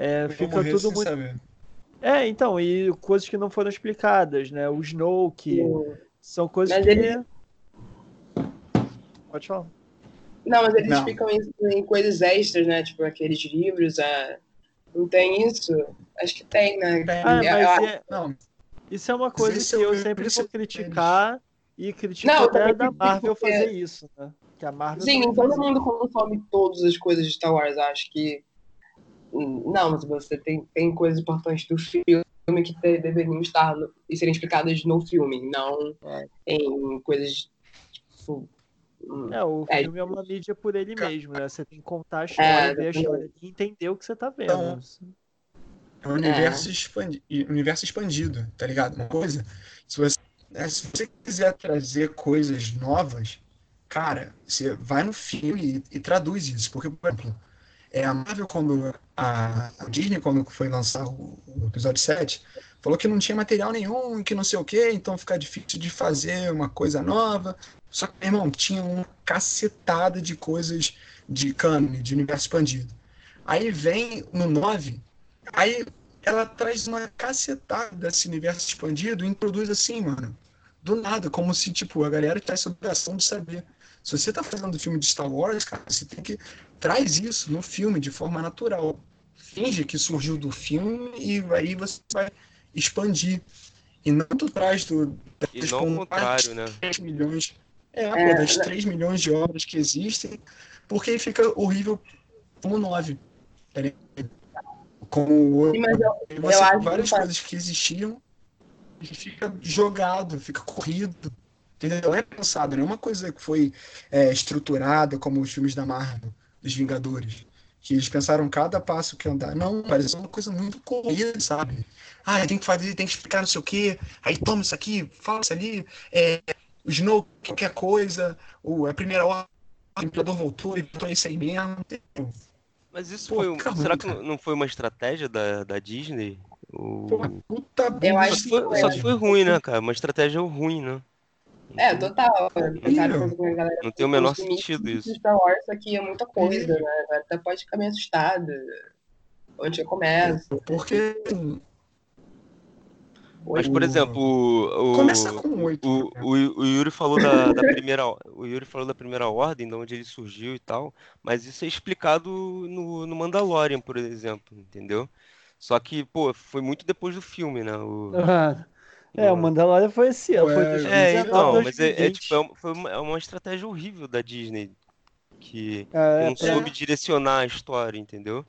É, Eu vou fica morrer tudo muito. saber. É, então, e coisas que não foram explicadas, né? O Snoke, são coisas Mas que. ele- Pode falar. Não, mas eles Não. ficam em, em coisas extras, né? Tipo, aqueles livros, é... não tem isso? Acho que tem, né? Tem. Ah, Eu- mas eu- é- Não, isso é uma coisa esse que é eu o- sempre é vou o criticar e critico Não, eu até da Marvel porque- fazer isso, né? Que a Marvel Sim, também todo mundo consome todas as coisas de Star Wars. Acho que. Não, mas você tem, tem coisas importantes do filme que deveriam estar no- e serem explicadas no filme, não É. em coisas. Tipo, hum, É, o É, filme é uma mídia por ele mesmo, né? Você tem que contar a história, ver a história e entender o que você tá vendo. Então, É um universo, expandi universo expandido, tá ligado? Uma coisa, se você, né, se você quiser trazer coisas novas, cara, você vai no filme e, e traduz isso. Porque, por exemplo, é, a Marvel, quando a, Disney, quando foi lançar o, o episódio 7, falou que não tinha material nenhum, que não sei o quê, então fica difícil de fazer uma coisa nova. Só que, meu irmão, tinha uma cacetada de coisas de cânone, de universo expandido. Aí vem no 9, Aí ela traz uma cacetada desse universo expandido e introduz assim, mano. Do nada, como se, tipo, a galera tivesse a obrigação de saber. Se você tá fazendo filme de Star Wars, cara, você tem que. Traz isso no filme de forma natural. Finge que surgiu do filme e aí você vai expandir. E não tu traz do, E não o contrário, né? 3 milhões. É, É, pô, das né? 3 milhões de obras que existem, porque aí fica horrível como 9. Tá? Como eu, e você eu várias coisas que existiam e fica jogado, fica corrido. Entendeu? Não é pensado, não é uma coisa que foi é, estruturada como os filmes da Marvel, dos Vingadores. Que eles pensaram cada passo que andar. Não, parece uma coisa muito corrida, sabe? Ah, tem que fazer, tem que explicar não sei o quê. Aí toma isso aqui, fala isso ali. É, o Snow, qualquer coisa. O, a primeira hora, o Imperador voltou e botou isso aí mesmo. entendeu? Mas isso Pô, foi um. fica Será que cara. não foi uma estratégia da, da Disney? O... Porra, puta Eu Só acho que que foi, só que foi ruim, né, cara? Uma estratégia ruim, né? É, total. Não tem o menor sentido isso. Star Wars aqui é muita coisa, né? Até pode ficar meio assustada. Onde começa? Porque Mas, por exemplo, o, o- começa com oito. o, o, o Yuri falou da, da primeira, o Yuri falou da primeira ordem, de onde ele surgiu e tal, mas isso é explicado no, no Mandalorian, por exemplo, entendeu? Só que, pô, foi muito depois do filme, né? O, É, o Mandalorian foi esse ano, foi É, 2019, É, então, mas é, é, 2020. tipo, é uma, foi uma, é uma estratégia horrível da Disney que, que É, não pra- soube direcionar a história, entendeu?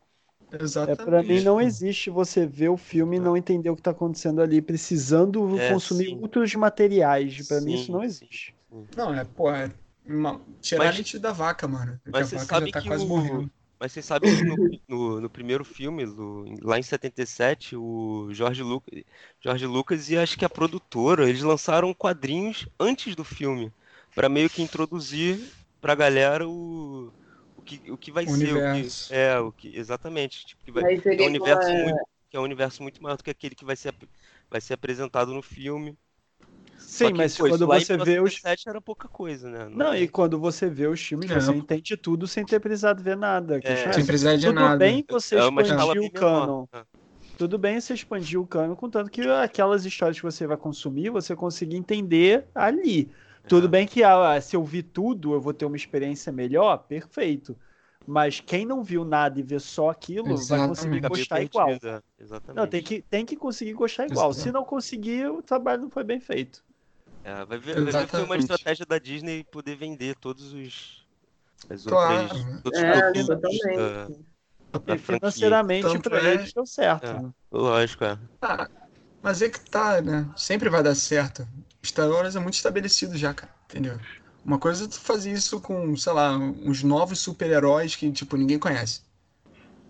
É, Exatamente. pra mim não existe você ver o filme e não entender o que tá acontecendo ali, precisando É, consumir sim. outros materiais. Pra mim Sim, isso não existe. Não, é, pô, é uma... tirar Mas- leite da vaca, mano. Porque mas a você vaca sabe já tá que quase o- morrendo. Mas vocês sabem que no, no, no primeiro filme, do- lá em 77, o Jorge Lucas, Jorge Lucas e acho que a produtora, eles lançaram quadrinhos antes do filme, pra meio que introduzir pra galera o, o, que, o que vai O ser. O universo. que, é, o que, exatamente. Tipo, que, vai, é um universo uma- muito, que é um universo muito maior do que aquele que vai ser, ap- vai ser apresentado no filme. Sim, mas isso quando você vê os 1977 era pouca coisa, né? Não, e quando você vê os filmes, É. você entende tudo sem ter precisado ver nada. É. isso Sem precisar de tudo nada. bem você é expandir o canon. menor. né? Tudo bem você expandir o canon, contanto que aquelas histórias que você vai consumir, você consiga entender ali. Tudo É. bem que ah, se eu vi tudo, eu vou ter uma experiência melhor, perfeito. Mas quem não viu nada e vê só aquilo, vai Exatamente. conseguir Fica meio gostar igual. é, Exatamente. Não, tem que, tem que conseguir gostar igual. Exato. Se não conseguir, o trabalho não foi bem feito. É, vai ver, vai ver que foi uma estratégia da Disney poder vender todos os, As Claro. outras, outros É, produtos totalmente. da, da E financeiramente pra é- eles deu certo. É. né? Lógico, é. Ah, mas é que tá, né? Sempre vai dar certo. Star Wars é muito estabelecido já, cara. Entendeu? Uma coisa é tu fazer isso com, sei lá, uns novos super-heróis que, tipo, ninguém conhece.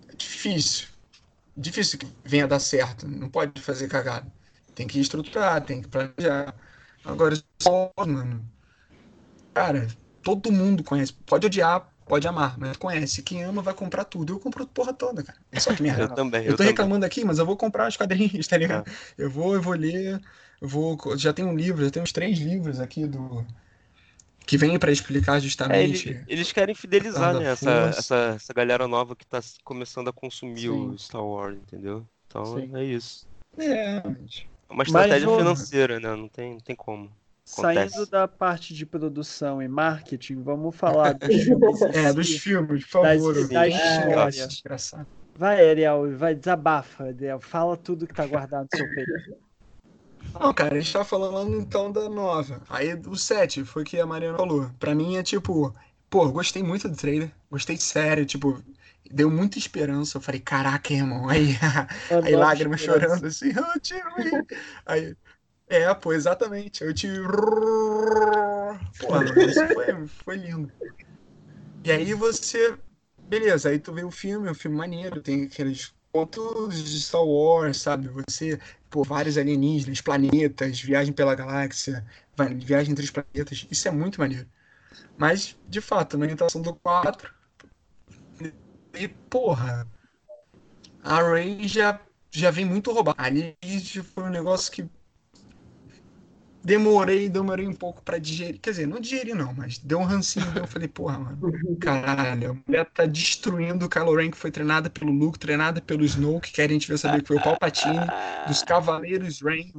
É difícil. Difícil que venha dar certo. Não pode fazer cagada. Tem que estruturar, tem que planejar. Agora, Wars, mano. Cara, todo mundo conhece. Pode odiar, pode amar, mas conhece. Quem ama vai comprar tudo. Eu compro porra toda, cara. Só que merda. Eu também, Eu eu tô também. reclamando aqui, mas eu vou comprar os quadrinhos, tá ligado? Eu vou, eu vou ler, eu vou. Já tem um livro, já tem uns três livros aqui do. Que vem pra explicar É, justamente. ele- eles querem fidelizar, né, essa, essa, essa galera nova que tá começando a consumir Sim. o Star Wars, entendeu? Então Sim. é isso. É, mas- É uma estratégia ô- financeira, né? Não tem, não tem como. Acontece. Saindo da parte de produção e marketing, vamos falar dos filmes. é, si. dos filmes, por favor. das xingar histórias. esse desgraçado. Vai, Ariel, vai, desabafa, Ariel. Fala tudo que tá guardado no seu peito. Não, cara, a gente tá falando então da nova. Aí o 7 foi o que a Mariana falou. Pra mim é tipo, pô, gostei muito do trailer. Gostei sério, tipo, deu muita esperança. Eu falei, caraca, irmão. Aí, Uma aí lágrimas chorando assim, oh, tio. Will." Aí, é, pô, exatamente. Eu te. Pô, isso foi, foi lindo. E aí você. Beleza, aí tu vê o filme, é um filme maneiro, tem aqueles pontos de Star Wars, sabe? Você, pô, vários alienígenas, planetas, viagem pela galáxia, viagem entre os planetas, isso é muito maneiro. Mas, de fato, na orientação do 4, e porra, a Rey já, já vem muito roubada. Ali foi um negócio que demorei, demorei um pouco pra digerir. Quer dizer, não digeri não, mas deu um rancinho. Eu falei, porra, mano, caralho, a mulher tá destruindo o Kylo Ren, que foi treinada pelo Luke, treinada pelo Snoke, que a gente veio saber que foi o Palpatine, dos Cavaleiros Ren,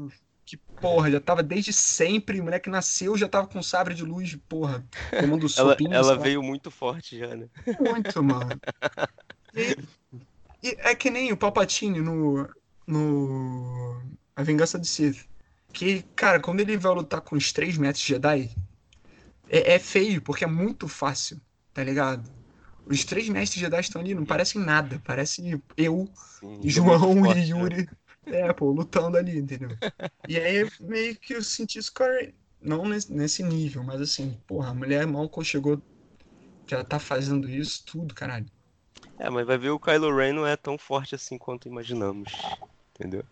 porra, já tava desde sempre, o moleque nasceu, já tava com sabre de luz, porra, tomando Ela, sopinho, ela veio muito forte já, né? Muito, mano. E, e é que nem o Palpatine no, no A Vingança de Sith. Que, cara, quando ele vai lutar com os três metros Jedi, é, é feio, porque é muito fácil, tá ligado? Os três mestres Jedi estão ali, não parecem nada. Parece eu, Sim, João forte, e né? É, pô, lutando ali, entendeu? E aí meio que eu senti isso, cara, não nesse, nível, mas assim, porra, a mulher mal chegou, já tá fazendo isso tudo, caralho. É, mas vai ver o Kylo Ren não é tão forte assim quanto imaginamos. Entendeu?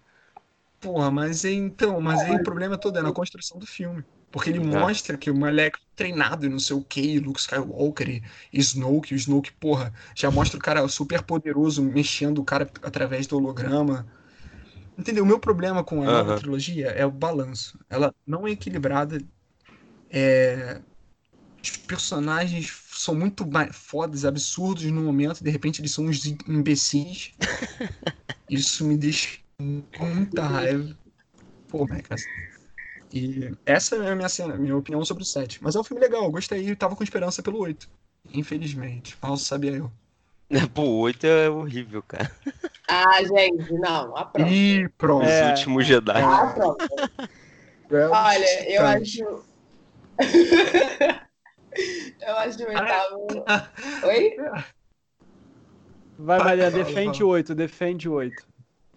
Porra, mas é- então, mas aí o problema todo é na construção do filme. Porque ele É. mostra que o moleque treinado e não sei o que, Luke Skywalker e Snoke, o Snoke, porra, já mostra o cara super poderoso mexendo o cara através do holograma. Entendeu? O meu problema com a nova trilogia é o balanço. Ela não é equilibrada. É... Os personagens são muito fodas, absurdos no momento, de repente eles são uns imbecis. Isso me deixa com muita raiva. Pô, moleque, essa- E essa é a minha, cena, minha opinião sobre o 7. Mas é um filme legal, eu gostei e tava com esperança pelo 8. Infelizmente. Mal sabia eu. Pô, o 8 é horrível, cara. Ah, gente, não, a prova. E pronto. Os É. últimos Jedi. A prova. Olha, eu Tá. acho. eu acho o oitavo. Oi? Vai, Maria, defende fala. o 8, defende o 8.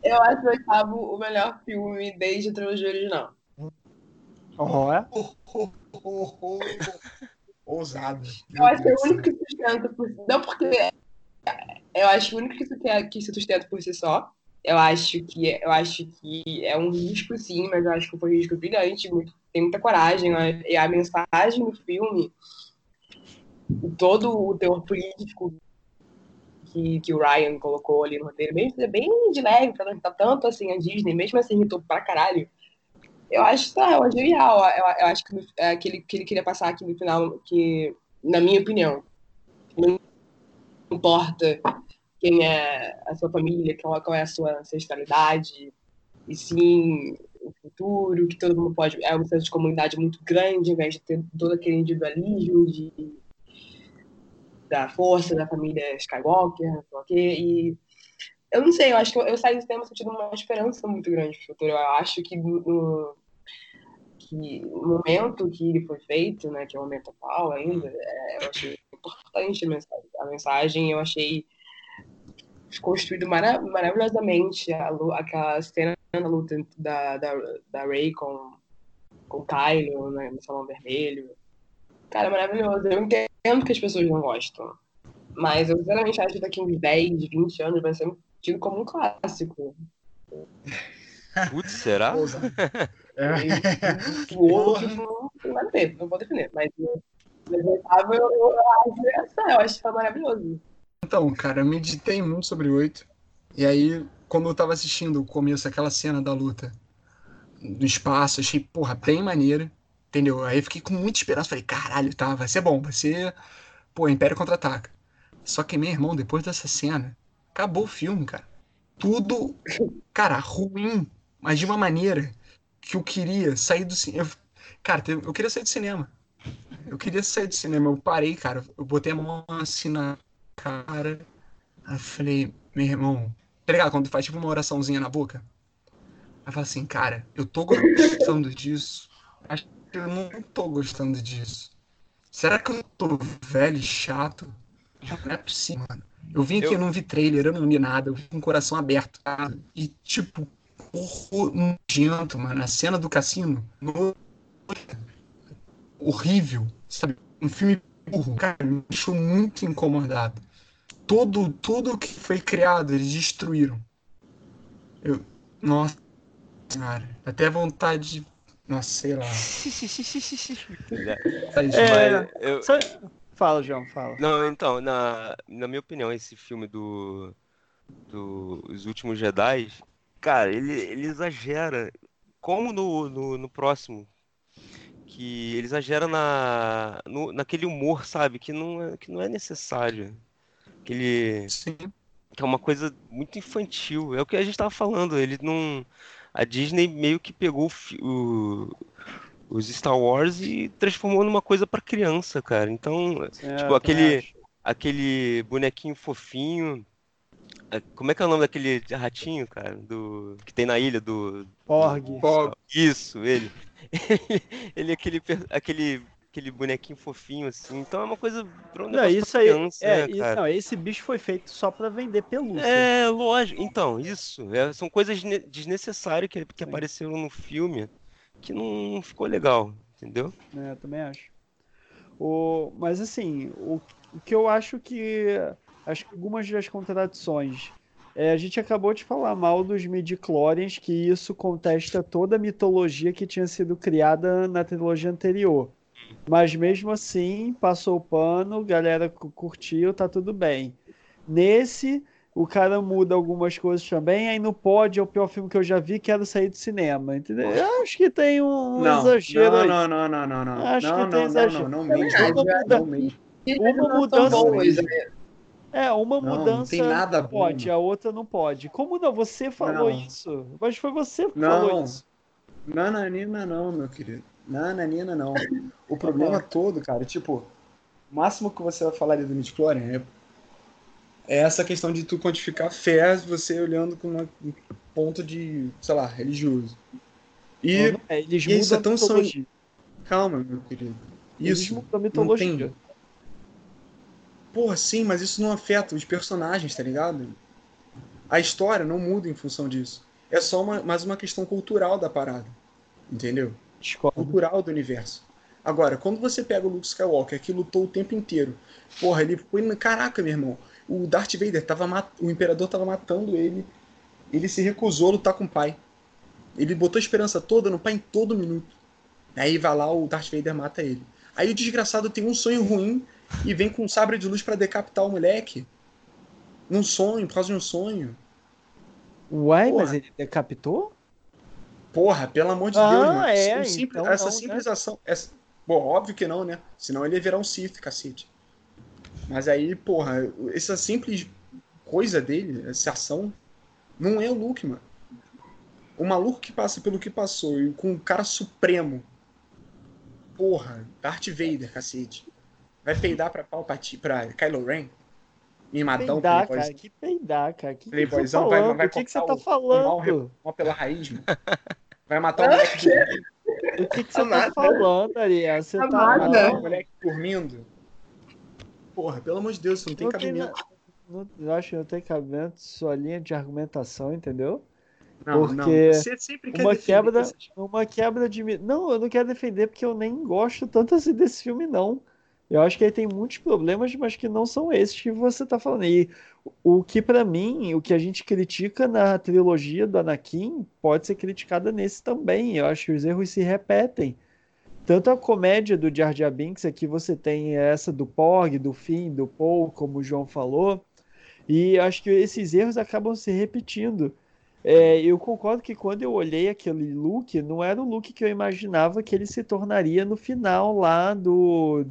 Eu acho o oitavo o melhor filme desde a trilogia original. Ó, é? Oh, oh, oh, oh. Ousado. Eu acho que é o único que sustenta por Não porque. Eu acho único que, su- que se sustenta por si só. Eu acho que eu acho que é um risco, sim, mas eu acho que foi um risco brilhante, muito- tem muita coragem. né? E a mensagem do filme, todo o teor político que, que o Ryan colocou ali no roteiro, bem, bem de leve, pra não irritar tanto assim a Disney, mesmo assim irritou pra caralho. Eu acho tá, eu acho genial. Eu, eu acho que, é, que, ele, que ele queria passar aqui no final, que, na minha opinião, importa quem é a sua família, qual, é a sua ancestralidade, e sim o futuro, que todo mundo pode. É um senso de comunidade muito grande, ao invés de ter todo aquele individualismo de, da força da família Skywalker, não sei o quê, e eu não sei, eu acho que eu, eu saí do cinema sentindo uma esperança muito grande pro futuro. Eu acho que no, que momento que ele foi feito, né, que é o momento atual ainda, é, eu achei importante a mensagem. A mensagem eu achei construído mara maravilhosamente a, aquela cena da luta da, da, da Ray com, com o Kylo né, no Salão Vermelho. Cara, é maravilhoso. Eu entendo que as pessoas não gostam. Mas eu sinceramente acho que daqui uns 10, 20 anos vai ser tido como um clássico. Putz, será? É. O outro não vai ter, não vou defender. Mas eu, eu, eu, eu acho que foi maravilhoso. Então, cara, eu meditei muito sobre oito. E aí, quando eu tava assistindo o começo, aquela cena da luta no espaço, achei, porra, bem maneira. Entendeu? Aí fiquei com muita esperança. Falei, caralho, tá, vai ser bom, vai ser. Pô, Império contra-ataca. Só que, meu irmão, depois dessa cena, acabou o filme, cara. Tudo, cara, ruim, mas de uma maneira que eu queria sair do cinema. Cara, eu queria sair do cinema. Eu queria sair do cinema. Eu parei, cara. Eu botei a mão assim na cara. Aí eu falei, meu irmão, tá ligado? Quando faz tipo uma oraçãozinha na boca. Aí eu falo assim, cara, eu tô gostando disso. Acho que eu não tô gostando disso. Será que eu tô velho e chato? Não é possível, mano. Eu vim aqui, eu... eu não vi trailer, eu não vi nada, eu vim com o coração aberto. Tá? E, tipo, nojento, mano. A cena do cassino. No... Horrível, sabe? Um filme burro. Cara, me deixou muito incomodado. Todo, tudo que foi criado, eles destruíram. Eu. Nossa, cara. Até vontade de. Nossa, sei lá. é, eu... Só... Fala, João, fala. Não, então, na, na minha opinião, esse filme do. do Os Últimos Jedi, cara, ele, ele exagera. Como no, no, no próximo, que ele exagera na, no, naquele humor, sabe? Que não é, que não é necessário. Aquele. Sim. Que é uma coisa muito infantil. É o que a gente tava falando. Ele não. A Disney meio que pegou o, os Star Wars e transformou numa coisa para criança, cara. Então, é, tipo, aquele, aquele bonequinho fofinho. Como é que é o nome daquele ratinho, cara? Do, que tem na ilha do. Porg. Do... Isso, ele. ele é aquele, aquele, aquele bonequinho fofinho, assim. Então é uma coisa um não, isso aí, criança, é, né, isso, não, esse bicho foi feito só para vender pelúcia. É, lógico. Então, isso. É, são coisas desnecessárias que, que apareceram no filme que não ficou legal, entendeu? É, também acho. O, mas assim, o, o que eu acho que. Acho que algumas das contradições é, a gente acabou de falar mal dos midichlorians, que isso contesta toda a mitologia que tinha sido criada na trilogia anterior. Mas mesmo assim, passou o pano, galera curtiu, tá tudo bem. Nesse, o cara muda algumas coisas também, aí no Pod é o pior filme que eu já vi, quero sair do cinema, entendeu? Eu acho que tem um não, exagero não, aí. Não, não, não, não, não. Acho não, que tem exagero. Não, não, não, não, não, Uma mudança... É, uma não, mudança não tem nada pode, a outra não pode. Como não? Você falou não. isso. Mas foi você que não. falou isso. Nananina não, meu querido. Nananina não. O problema todo, cara, tipo, o máximo que você vai falar ali do Midichlorian é, é essa questão de tu quantificar fé você olhando com um ponto de, sei lá, religioso. E, é, eles e isso é tão sonho. Calma, meu querido. Isso. Eles mudam a mitologia. Porra, sim, mas isso não afeta os personagens, tá ligado? A história não muda em função disso. É só uma, mais uma questão cultural da parada. Entendeu? Discordo. Cultural do universo. Agora, quando você pega o Luke Skywalker, que lutou o tempo inteiro, porra, ele foi. Caraca, meu irmão, o Darth Vader tava mat... o Imperador tava matando ele. Ele se recusou a lutar com o pai. Ele botou a esperança toda no pai em todo minuto. Aí vai lá, o Darth Vader mata ele. Aí o desgraçado tem um sonho ruim e vem com um sabre de luz para decapitar o moleque. Num sonho, por causa de um sonho. Uai, Porra. mas ele decapitou? Porra, pelo amor de ah, Deus, mano. É, simples, então essa não, simples né? ação. Essa... Bom, óbvio que não, né? Senão ele ia virar um Sith, cacete. Mas aí, porra, essa simples coisa dele, essa ação, não é o Luke, mano. O maluco que passa pelo que passou e com o cara supremo. Porra, Darth Vader, cacete. Vai peidar pra Palpatine, pra Kylo Ren? Me matar peidar, um cara, que peidar, cara. Que Playboyzão vai, vai o que, que você tá falando? mal, pela raiz, mano. Vai matar o moleque O que, que você tá falando, Ariel? Você tá matar o moleque dormindo. Porra, pelo amor de Deus, não tem Não cabimento. não- eu acho que não tem cabimento sua linha de argumentação, entendeu? Não, porque não. Você sempre quer Uma quebra, essas- uma quebra de. Não, eu não quero defender porque eu nem gosto tanto assim desse filme, não. Eu acho que ele tem muitos problemas, mas que não são esses que você tá falando. E o que pra mim, o que a gente critica na trilogia do Anakin, pode ser criticada nesse também. Eu acho que os erros se repetem. Tanto a comédia do Jar Jar Binks, aqui você tem essa do Porg, do Finn, do Paul, como o João falou, e acho que esses erros acabam se repetindo. É, eu concordo que quando eu olhei aquele look, não era o look que eu imaginava que ele se tornaria no final lá do,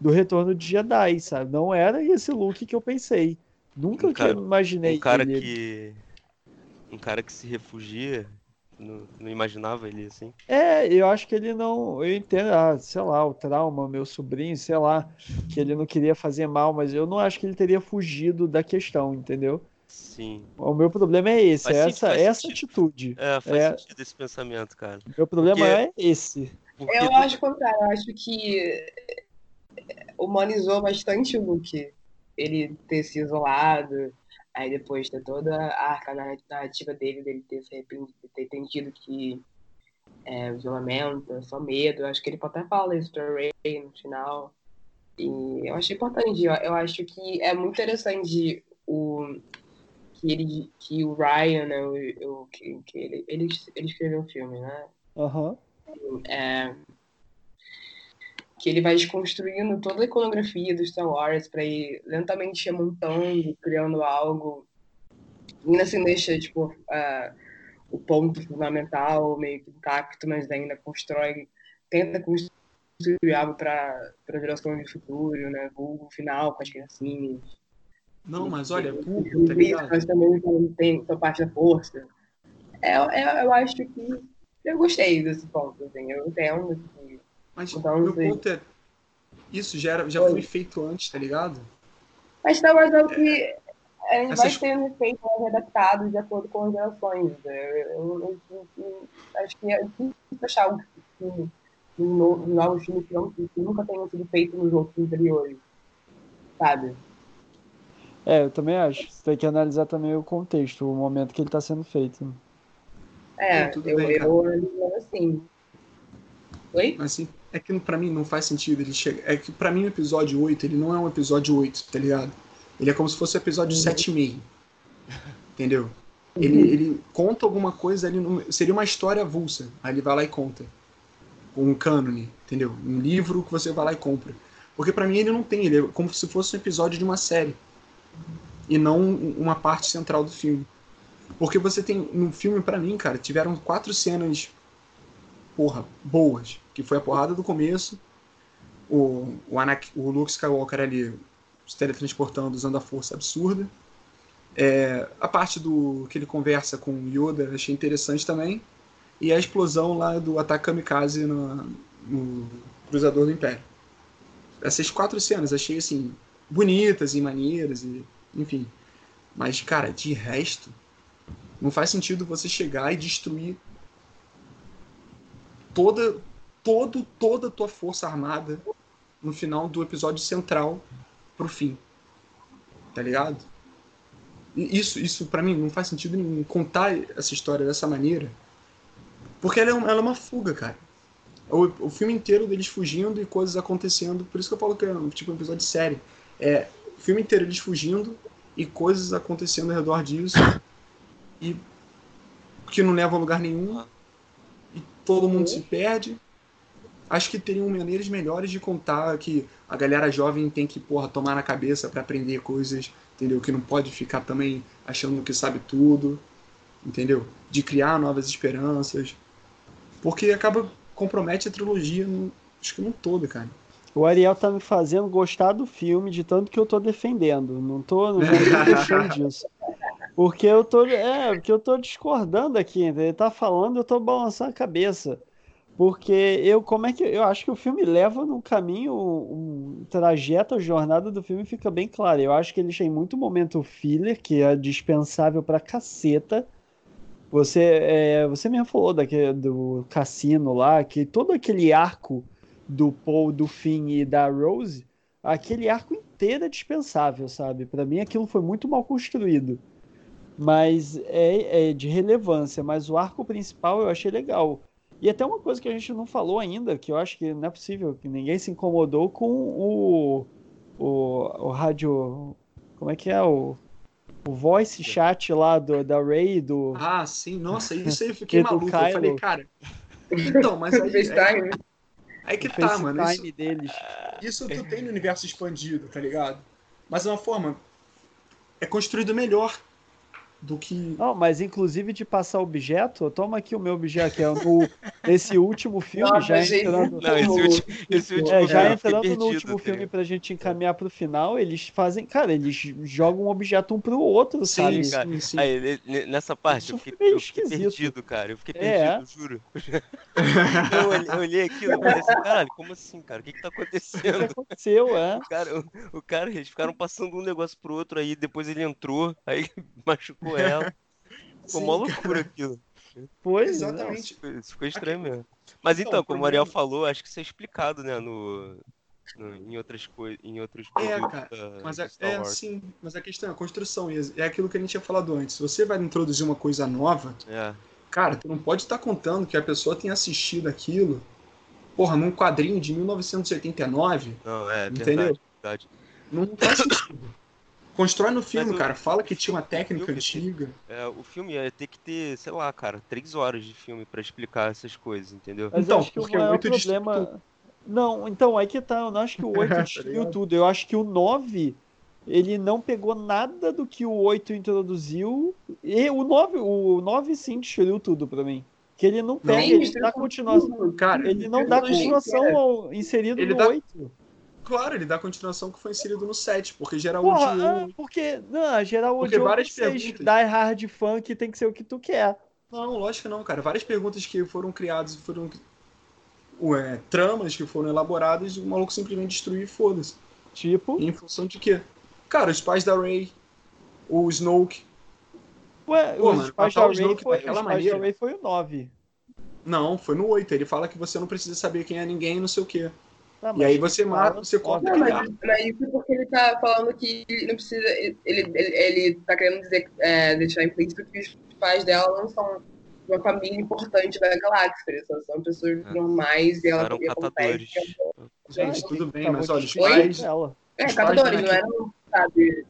do Retorno de Jedi, sabe? Não era esse look que eu pensei. Nunca Um que eu cara- imaginei Um cara ele. que. Um cara que se refugia. Não, não imaginava ele assim. É, eu acho que ele não. Eu entendo, ah, sei lá, o trauma, meu sobrinho, sei lá, que ele não queria fazer mal, mas eu não acho que ele teria fugido da questão, entendeu? Sim. O meu problema é esse, Faz é sentido, essa, faz essa sentido. atitude. É, faz É. sentido esse pensamento, cara. O meu problema Porque- é esse. Porque Eu acho o contrário, eu acho que humanizou bastante o Luke. Ele ter se isolado, aí depois ter toda a arca narra- narrativa dele, dele ter se arrependido, ter entendido que é, o isolamento é só medo. Eu acho que ele até fala isso pra Ray no final. E eu achei importante. Eu, eu acho que é muito interessante o que ele que o Ryan, né, o, o- que, que ele, ele, ele escreveu um filme, né? Aham. é, que ele vai desconstruindo toda a iconografia do Star Wars para ir lentamente remontando, criando algo. E ainda assim deixa tipo, ah, o ponto fundamental meio que intacto, mas ainda constrói, tenta construir algo para gerações de futuro, né? O final com as criancinhas. Não, mas olha, tem tá ligado? Mas também tem, sua parte da força. É, é, eu acho que eu gostei desse ponto, assim. Eu entendo Mas Então, meu ponto é. Isso já, era, já Oi. foi feito antes, tá ligado? Mas Star Wars é o que a gente vai Essas- sendo feito adaptado de acordo com as gerações. né? Eu, eu- eu- eu acho que é difícil achar um filme, um no- um novo filme que, não, que nunca tenha sido feito nos outros anteriores. Sabe? É, eu também acho. Você tem que analisar também o contexto, o momento que ele está sendo feito. É, tudo eu, bem, eu analiso assim. Oi? Mas assim, é que pra mim não faz sentido ele chegar. É que pra mim o episódio 8, ele não é um episódio 8, tá ligado? Ele é como se fosse o episódio Uhum. 7,5. Entendeu? Ele, ele conta alguma coisa ali. no- seria uma história avulsa. Aí ele vai lá e conta. Um cânone, entendeu? Um livro que você vai lá e compra. Porque pra mim ele não tem, ele é como se fosse um episódio de uma série. E não uma parte central do filme. Porque você tem. No filme, pra mim, cara, tiveram quatro cenas. Porra, boas. Que foi a porrada do começo. O, o, Anakin, o Luke Skywalker ali se teletransportando usando a força absurda. É, a parte do que ele conversa com Yoda achei interessante também. E a explosão lá do ataque kamikaze no, no Cruzador do Império. Essas quatro cenas achei assim bonitas e maneiras e enfim. Mas cara, de resto não faz sentido você chegar e destruir toda todo toda a tua força armada no final do episódio central pro fim. Tá ligado? Isso, isso para mim não faz sentido nenhum contar essa história dessa maneira. Porque ela é uma, ela é uma fuga, cara. O, o filme inteiro deles fugindo e coisas acontecendo. Por isso que eu falo que é tipo um episódio de série. É o filme inteiro eles fugindo e coisas acontecendo ao redor disso. E que não leva a lugar nenhum. E todo mundo se perde. Acho que teriam maneiras melhores de contar que a galera jovem tem que, porra, tomar na cabeça para aprender coisas, entendeu? Que não pode ficar também achando que sabe tudo, entendeu? De criar novas esperanças. Porque acaba compromete a trilogia, no, acho que não todo, cara. O Ariel tá me fazendo gostar do filme de tanto que eu tô defendendo. Não tô, não tô deixando disso. Porque eu tô, é, porque eu tô discordando aqui. Ele tá falando, eu tô balançando a cabeça. Porque eu, como é que eu acho que o filme leva num caminho, um trajeto, a jornada do filme fica bem clara. Eu acho que ele tem muito momento filler, que é dispensável pra caceta. Você, é, você mesmo falou daquele, do cassino lá, que todo aquele arco do Paul, do Finn e da Rose, aquele arco roteiro é dispensável, sabe? Pra mim aquilo foi muito mal construído. Mas é, é de relevância. Mas o arco principal eu achei legal. E até uma coisa que a gente não falou ainda, que eu acho que não é possível, que ninguém se incomodou com o, o, o rádio. Como é que é? O, o voice chat lá do, da Ray do. Ah, sim, nossa, isso aí eu fiquei maluco. Eu Kylo. falei, cara. Então, mas aí. FaceTime. Aí, aí que o tá, mano. Isso, FaceTime deles. isso tu tem no universo expandido, tá ligado? Mas é uma forma. É construído melhor do que. Não, mas inclusive de passar objeto, toma aqui o meu objeto, que é no, esse último filme, Nossa, já gente. entrando. Não, esse último, esse último É, já filme entrando no último tá filme ligado? pra gente encaminhar pro final, eles fazem, cara, eles jogam um objeto um pro outro, sabe? Sim, cara. sim, sim. Aí, ne- ne- nessa parte, Isso eu fiquei, eu fiquei perdido, cara. Eu fiquei É. perdido, juro. Eu olhei, eu olhei aquilo e falei assim, caralho, como assim, cara? O que que tá O que acontecendo? aconteceu, é? O cara, o, o cara, eles ficaram passando um negócio pro outro aí, depois ele entrou, aí machucou ela. Ficou Sim, mó loucura aquilo. Foi, Exatamente. Ficou- Isso ficou estranho mesmo. Mas então, Então, como o Ariel problema- falou, acho que isso é explicado, né, no, no- em outras coisas, em outros É, cara, da- Mas do é, é Wars. sim, mas a questão é a construção. e É aquilo que a gente tinha falado antes. Se você vai introduzir uma coisa nova, É, cara, tu não pode estar contando que a pessoa tenha assistido aquilo, porra, num quadrinho de 1989, não, é Entendeu? verdade, verdade. não faz sentido. Constrói no filme, cara. Fala que tinha uma técnica filme- antiga. É, o filme ia ter que ter, sei lá, cara, três horas de filme pra explicar essas coisas, entendeu? Mas Então, eu acho que o porque o maior oito destruiu problema. Não, então, aí que tá. Eu não acho que o 8 Tá destruiu ligado? tudo. Eu acho que o 9, ele não pegou nada do que o 8 introduziu. E o 9, o 9 sim destruiu tudo pra mim. Que ele não pega, Sim, ele destruiu dá continuação. Cara, Ele não dá continuação ao, inserido Ele no dá- 8. Claro, ele dá a continuação que foi inserido no 7, porque geral Porra, odiou. ah, porque. Não, geral Porque odiou várias perguntas. Die Hard Funk tem que ser o que tu quer. Não, lógico que não, cara. Várias perguntas que foram criadas e foram. Ué, tramas que foram elaboradas e o maluco simplesmente destruiu e foda-se. Tipo, E em função de quê? Cara, os pais da Ray, o Snoke. ué, Pô, os mano, pais da o Ray foi, daquela maneira. Ray foi o 9. Não, foi no 8. Ele fala que você não precisa saber quem é ninguém, não sei o quê. E aí você mata, você corta Não, aquele mas, mas isso porque ele tá falando que não precisa. Ele, ele, ele tá querendo dizer, é, deixar implícito que os pais dela não são uma família importante da galáxia. São pessoas É. normais e ela Eram catadores. Gente, tudo bem, mas olha, os pais, dela. É, Os pais catadores, da não eram, sabe?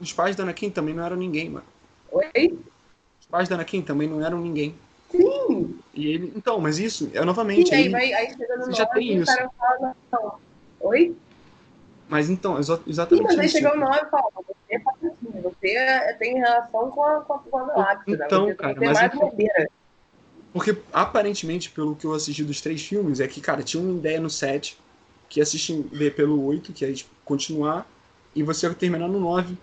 os pais da Anakin também não eram ninguém, mano. Oi? Os pais da Anakin também não eram ninguém. Sim, E ele, então, mas isso é novamente. sim, aí vai, aí chega no já 9 tem isso. fala. Oi? Mas então, exa- Sim, exatamente mas aí chega o 9 e fala, você é patrocínio, você é- tem relação com a, com a, com a galáxia, né? Então, você cara, tem mas mais então-. Porque aparentemente, pelo que eu assisti dos três filmes, é que, cara, tinha uma ideia no 7, que ia assistir ver pelo 8, que é tipo, continuar, e você ia terminar no 9.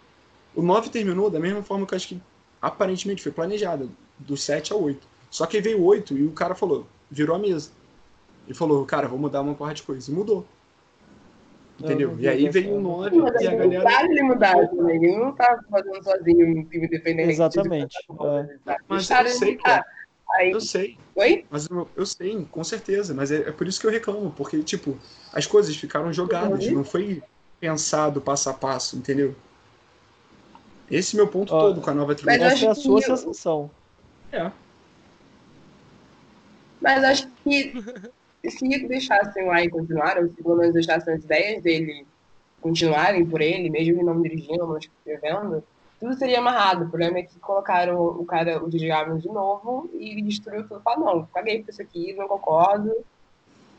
O 9 terminou da mesma forma que eu acho que aparentemente foi planejado, do 7 ao 8. Só que aí veio o 8 e o cara falou, virou a mesa. E falou, cara, vou mudar uma porra de coisa. E mudou. Entendeu? E aí veio o essa- 9 Mas e a galera. sabe ele mudar também. Ele não tá fazendo sozinho um time independente. Exatamente, é. Mas Cara, eu sei, cara. tá. Aí, Eu sei. oi? Mas eu, eu sei, com certeza. Mas é, é por isso que eu reclamo. Porque, tipo, as coisas ficaram jogadas. Não foi pensado passo a passo, entendeu? Esse é meu ponto Ó, todo com a nova Mas trilogia. Essa é a sua que- sensação. É. Mas acho que se deixassem lá e continuaram, se pelo menos deixassem as ideias dele continuarem por ele, mesmo ele não dirigindo, não escrevendo, tudo seria amarrado. O problema é que colocaram o cara, o. Abrams de novo e destruiu tudo. Falaram, não, caguei por isso aqui, não concordo.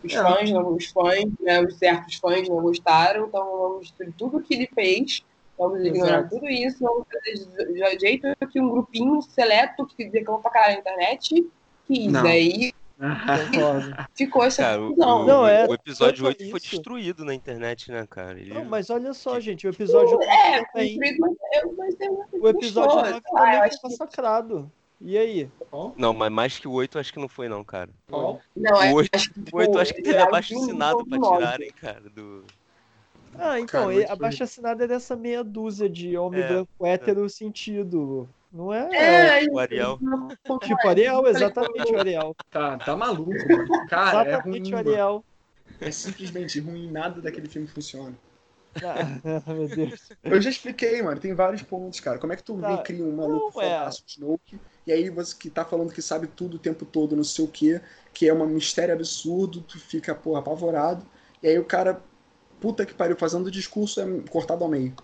Os É. fãs, não, os fãs, né, os certos fãs não gostaram, então vamos destruir tudo que ele fez. Vamos ignorar Exato. tudo isso, vamos fazer de jeito que um grupinho seleto que reclamou pra caralho na internet quis. Daí Concordo. ficou essa Cara, o, confusão. o- Não, é- o episódio foi 8 foi destruído na internet, né, cara? Ele- Não, mas olha só, gente, o episódio É, também. mas eu, mas eu O episódio gostou, 9 sei lá, também eu foi massacrado. E aí? Não, mas mais que o 8 acho que não foi, não, cara. Qual? Não, é, O oito- acho que, O 8 acho que teve é abaixo assinado pra tirarem, cara, do. Ah, então, Cara, e muito a baixa assinada é dessa meia dúzia de homem É, branco hétero sentido. Não é? É, O Ariel. Tipo Ariel, exatamente o Ariel. Tá, tá maluco, mano. Cara, é ruim. Exatamente o mano. Ariel. É simplesmente ruim. Nada daquele filme funciona. Ah, meu Deus. Eu já expliquei, mano. Tem vários pontos, cara. Como é que tu Tá. cria um maluco Não, é. Snoke, e aí você que tá falando que sabe tudo o tempo todo, não sei o quê, que é um mistério absurdo, tu fica, porra, apavorado. E aí o cara, puta que pariu, fazendo o discurso é cortado ao meio.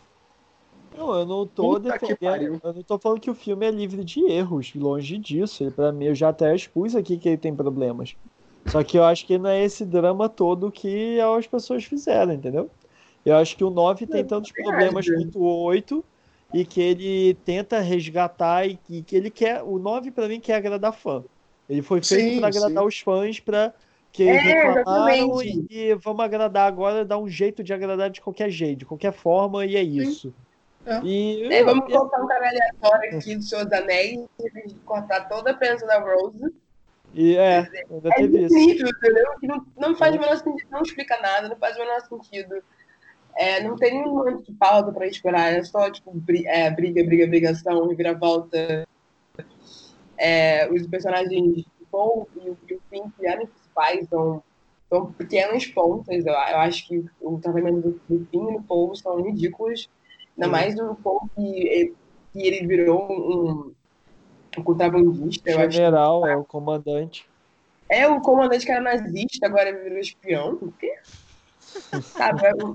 Não, eu não tô defendendo. Eu não tô falando que o filme é livre de erros, longe disso. Ele, pra mim, eu já até expus aqui que ele tem problemas. Só que eu acho que não é esse drama todo que as pessoas fizeram, entendeu? Eu acho que o 9 tem tantos problemas quanto o 8 e que ele tenta resgatar e que, que ele quer. O 9 pra mim quer agradar fã. Ele foi feito Sim, pra agradar sim. os fãs pra que É, reclamaram e, e vamos agradar agora, dar um jeito de agradar de qualquer jeito, de qualquer forma, e é isso. É. E É, vamos eu- colocar um cara aleatório aqui do Senhor dos Anéis e cortar toda a presença da Rose. E é, ainda É teve isso. incrível, entendeu? Que não, não faz o menor sentido, não explica nada, não faz o menor sentido. É, não tem nenhum momento de pausa pra esperar, é só tipo bri- é, briga, briga, brigação, reviravolta. É, os personagens do Paul e o, e o Finn, que eram os principais, são, são pequenas pontas. Eu, eu acho que o tratamento do, do Finn e do Paul são ridículos. Ainda Sim. mais do Paul que, que ele virou um, um contrabandista. Eu acho que General é o comandante. é o comandante que era nazista, agora virou espião. O quê? Sabe? é um-?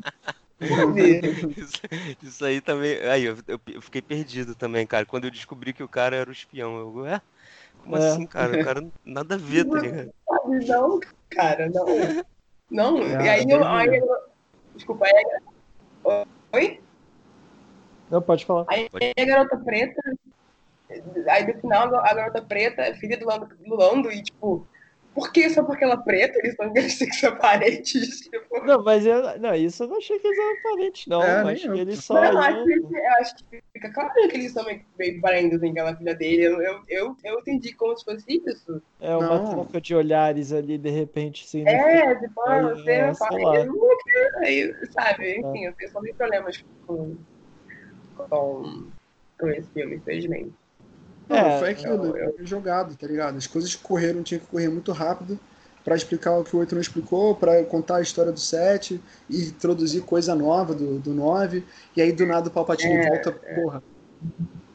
Isso, isso aí também. Aí, eu, eu- fiquei perdido também, cara. Quando eu descobri que o cara era o espião, eu. É? Como É. assim, cara? O cara nada a ver, tá ligado? Não, cara, não. Não, Ah, e aí eu. Aí eu desculpa, aí Oi? Não, pode falar. Aí a garota preta. Aí no final a garota preta é filha do Lando, do Lando e tipo. Por que só porque ela é preta? Eles são eles têm que ser parentes. Tipo, Não, mas eu, não, isso eu não achei que eles eram parentes, não. É, acho que eles só Não, eu acho, que, eu acho que fica claro que eles são meio, parentes, assim, que ela é filha dele. Eu, eu, eu, eu entendi como se fosse isso. É uma Não. troca de olhares ali, de repente, assim. no É, tipo, ah, você é, é pai, eu aí, sabe? Enfim, eu tenho só meio problemas com, com, com esse filme, infelizmente. Não, É, foi aquilo, eu- foi jogado, tá ligado? As coisas correram, tinha que correr muito rápido pra explicar o que o 8 não explicou, pra contar a história do 7 e introduzir coisa nova do, do 9, e aí do nada o Palpatine É, volta, porra.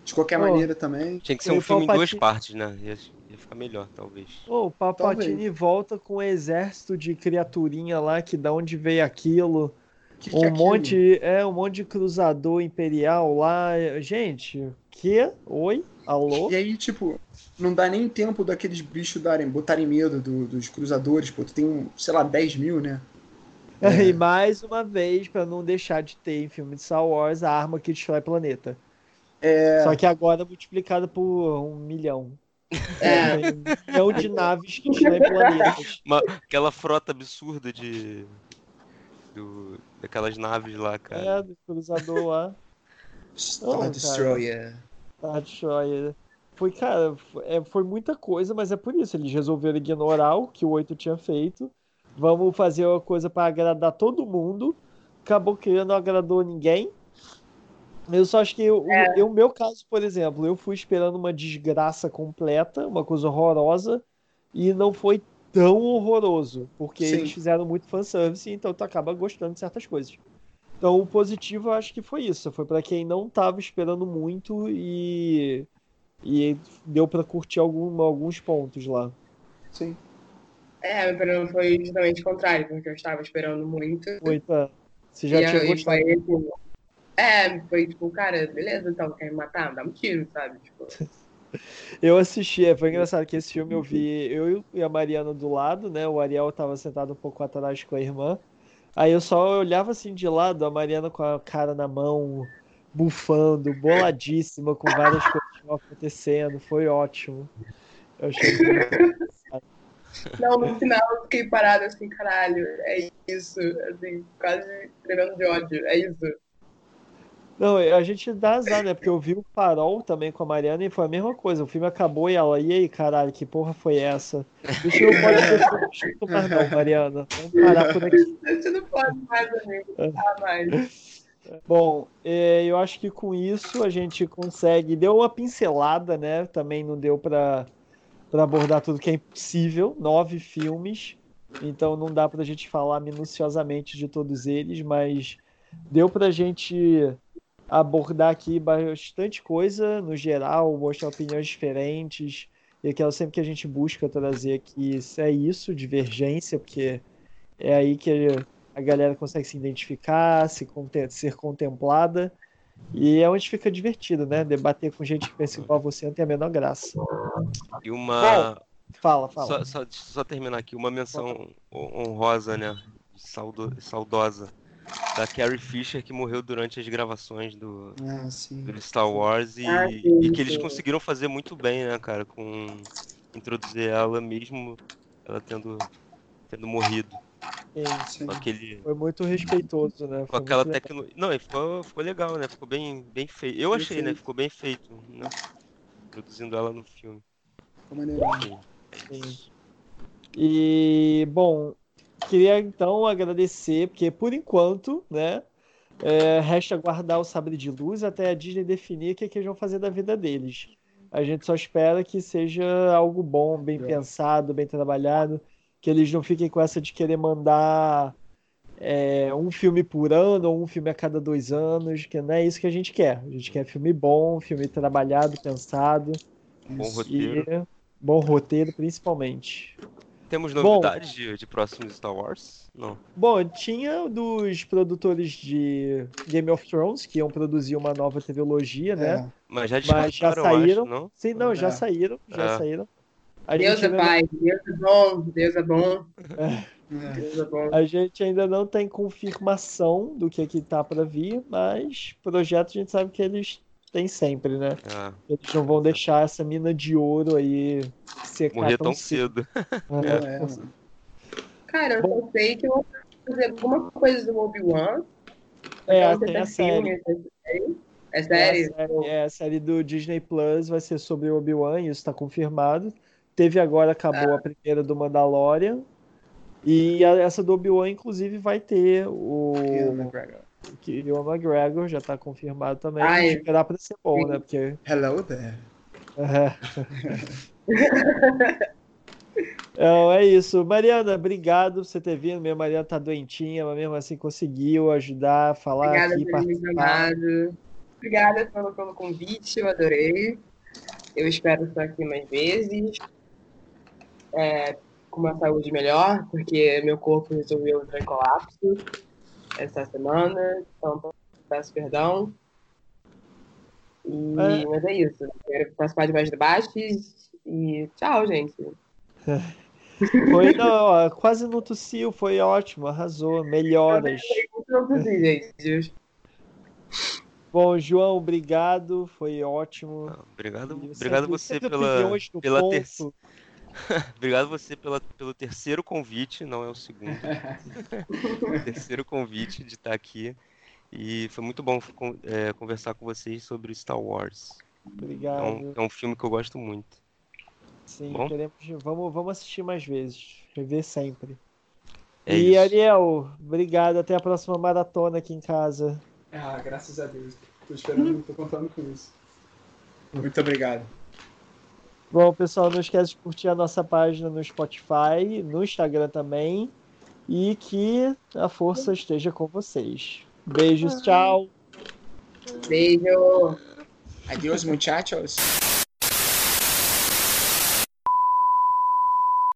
De qualquer Pô. maneira também. Tinha que ser um o filme em duas Palpatine- partes, né? Ia, ia ficar melhor, talvez. Pô, o Palpatine volta com um exército de criaturinha lá, que da onde veio aquilo. Que Um é monte, é, um monte de cruzador imperial lá. Gente, que? Oi? Alô? E aí, tipo, não dá nem tempo daqueles bichos darem, botarem medo do- dos cruzadores, pô, tu tem, sei lá, 10 mil, né? É. E mais uma vez, pra não deixar de ter em filme de Star Wars, a arma que destrói planeta. É, Só que agora multiplicada por um milhão. É. Um milhão de naves que destroem planetas. Uma, aquela frota absurda de. Do- daquelas naves lá, cara. É, do cruzador lá. Star cara. Destroyer. Tá, Destroyer. Foi, cara, foi, é, foi muita coisa, mas é por isso. Eles resolveram ignorar o que o 8 tinha feito. Vamos fazer uma coisa pra agradar todo mundo. Acabou que não agradou ninguém. Eu só acho que o É. eu- o meu caso, por exemplo, eu fui esperando uma desgraça completa, uma coisa horrorosa, e não foi tão horroroso, porque Sim. eles fizeram muito fanservice, então tu acaba gostando de certas coisas. Então, o positivo eu acho que foi isso. Foi pra quem não tava esperando muito e, e deu pra curtir algum, alguns pontos lá. Sim. É, meu problema foi justamente o contrário, porque eu estava esperando muito. Muita. Você já e tinha gostado. foi, assim, É, foi tipo, cara, beleza, então, quer me matar? Dá um tiro, sabe? Tipo, Eu assisti, é, foi engraçado que esse filme eu vi eu e a Mariana do lado, né? O Ariel tava sentado um pouco atrás com a irmã. Aí eu só olhava assim de lado, a Mariana com a cara na mão, bufando, boladíssima, com várias coisas acontecendo. Foi ótimo. Eu achei não, no final eu fiquei parada assim, caralho, é isso, assim, quase tremendo de ódio, é isso. Não, a gente dá azar, né? Porque eu vi o Farol também com a Mariana e foi a mesma coisa. O filme acabou e ela, e aí, caralho, que porra foi essa? Isso não pode ser feito mais não, Mariana. Vamos parar por aqui. Você não pode mais, amigo, não dá mais. Bom, é, eu acho que com isso a gente consegue. Deu uma pincelada, né? Também não deu pra para abordar tudo que é impossível. Nove filmes, então não dá pra gente falar minuciosamente de todos eles, mas deu pra gente abordar aqui bastante coisa no geral, mostrar opiniões diferentes. E aquela sempre que a gente busca trazer aqui é isso, divergência, porque é aí que a galera consegue se identificar, se ser contemplada. E é onde fica divertido, né? Debater com gente que pensa igual a você não tem a menor graça. E uma. Bom, fala, fala. Só, só, só terminar aqui, uma menção honrosa, né? Saudo, saudosa da Carrie Fisher que morreu durante as gravações do, ah, do Star Wars e, ah, e, que eles conseguiram fazer muito bem, né, cara, com introduzir ela mesmo ela tendo, tendo morrido. Sim, com aquele... Foi muito respeitoso, né? Foi com aquela tecnologia. Não, ficou, ficou legal, né? Ficou bem, bem feito. Eu achei, né? Ficou bem feito, né? Introduzindo ela no filme. Ficou maneiro. Sim. E, bom, queria então agradecer, porque por enquanto, né, é, resta guardar o sabre de luz até a Disney definir o que, é que eles vão fazer da vida deles. A gente só espera que seja algo bom, bem é. pensado, bem trabalhado, que eles não fiquem com essa de querer mandar é, um filme por ano ou um filme a cada dois anos, que não é isso que a gente quer. A gente quer filme bom, filme trabalhado, pensado. Bom roteiro. E bom roteiro, principalmente. Temos novidades Bom, de, de próximos Star Wars? Não. Bom, tinha dos produtores de Game of Thrones que iam produzir uma nova trilogia, né? É. Mas já, Mas já saíram. Acho, não? Sim, não, é. já saíram. Já é. saíram. A Deus é pai, Deus é bom, Deus é bom. É. Deus é bom. A gente ainda não tem confirmação do que é que tá para vir, mas projetos a gente sabe que eles tem sempre, né? Ah. Eles não vão deixar essa mina de ouro aí secar Morrer tão, tão cedo. cedo. É. É. Cara, eu Bom, sei que eu vou fazer alguma coisa do Obi-Wan. É, tem a série. É série? É a série, é a série do Disney Plus, vai ser sobre o Obi-Wan, isso está confirmado. Teve agora, acabou ah. a primeira do Mandalorian. E a, essa do Obi-Wan, inclusive, vai ter o que o McGregor já tá confirmado também. Ai, Acho que dá pra ser bom, né? Porque... Hello there. É. Então, é isso. Mariana, obrigado por você ter vindo. Minha Mariana tá doentinha, mas mesmo assim conseguiu ajudar, falar Obrigada aqui, participar. Obrigada pelo, pelo convite, eu adorei. Eu espero estar aqui mais vezes. É, com uma saúde melhor, porque meu corpo resolveu entrar em colapso essa semana, então peço perdão. E, é. Mas é isso. Quero participar de mais debates e tchau, gente. Foi, não, quase não tossiu, foi ótimo, arrasou, melhoras. Não tossi, gente. Bom, João, obrigado, foi ótimo. Obrigado, obrigado você pela, pela terceira. Obrigado você pela, pelo terceiro convite, não é o segundo. o terceiro convite de estar aqui. E foi muito bom é, conversar com vocês sobre Star Wars. Obrigado. É um, é um filme que eu gosto muito. Sim, bom? queremos. Vamos, vamos assistir mais vezes. Rever sempre. É e isso. Ariel, obrigado. Até a próxima maratona aqui em casa. Ah, graças a Deus. Tô esperando, tô contando com isso. Muito obrigado. Bom, pessoal, não esquece de curtir a nossa página no Spotify, no Instagram também. E que a força esteja com vocês. Beijos, tchau. Beijo. Adiós, muchachos.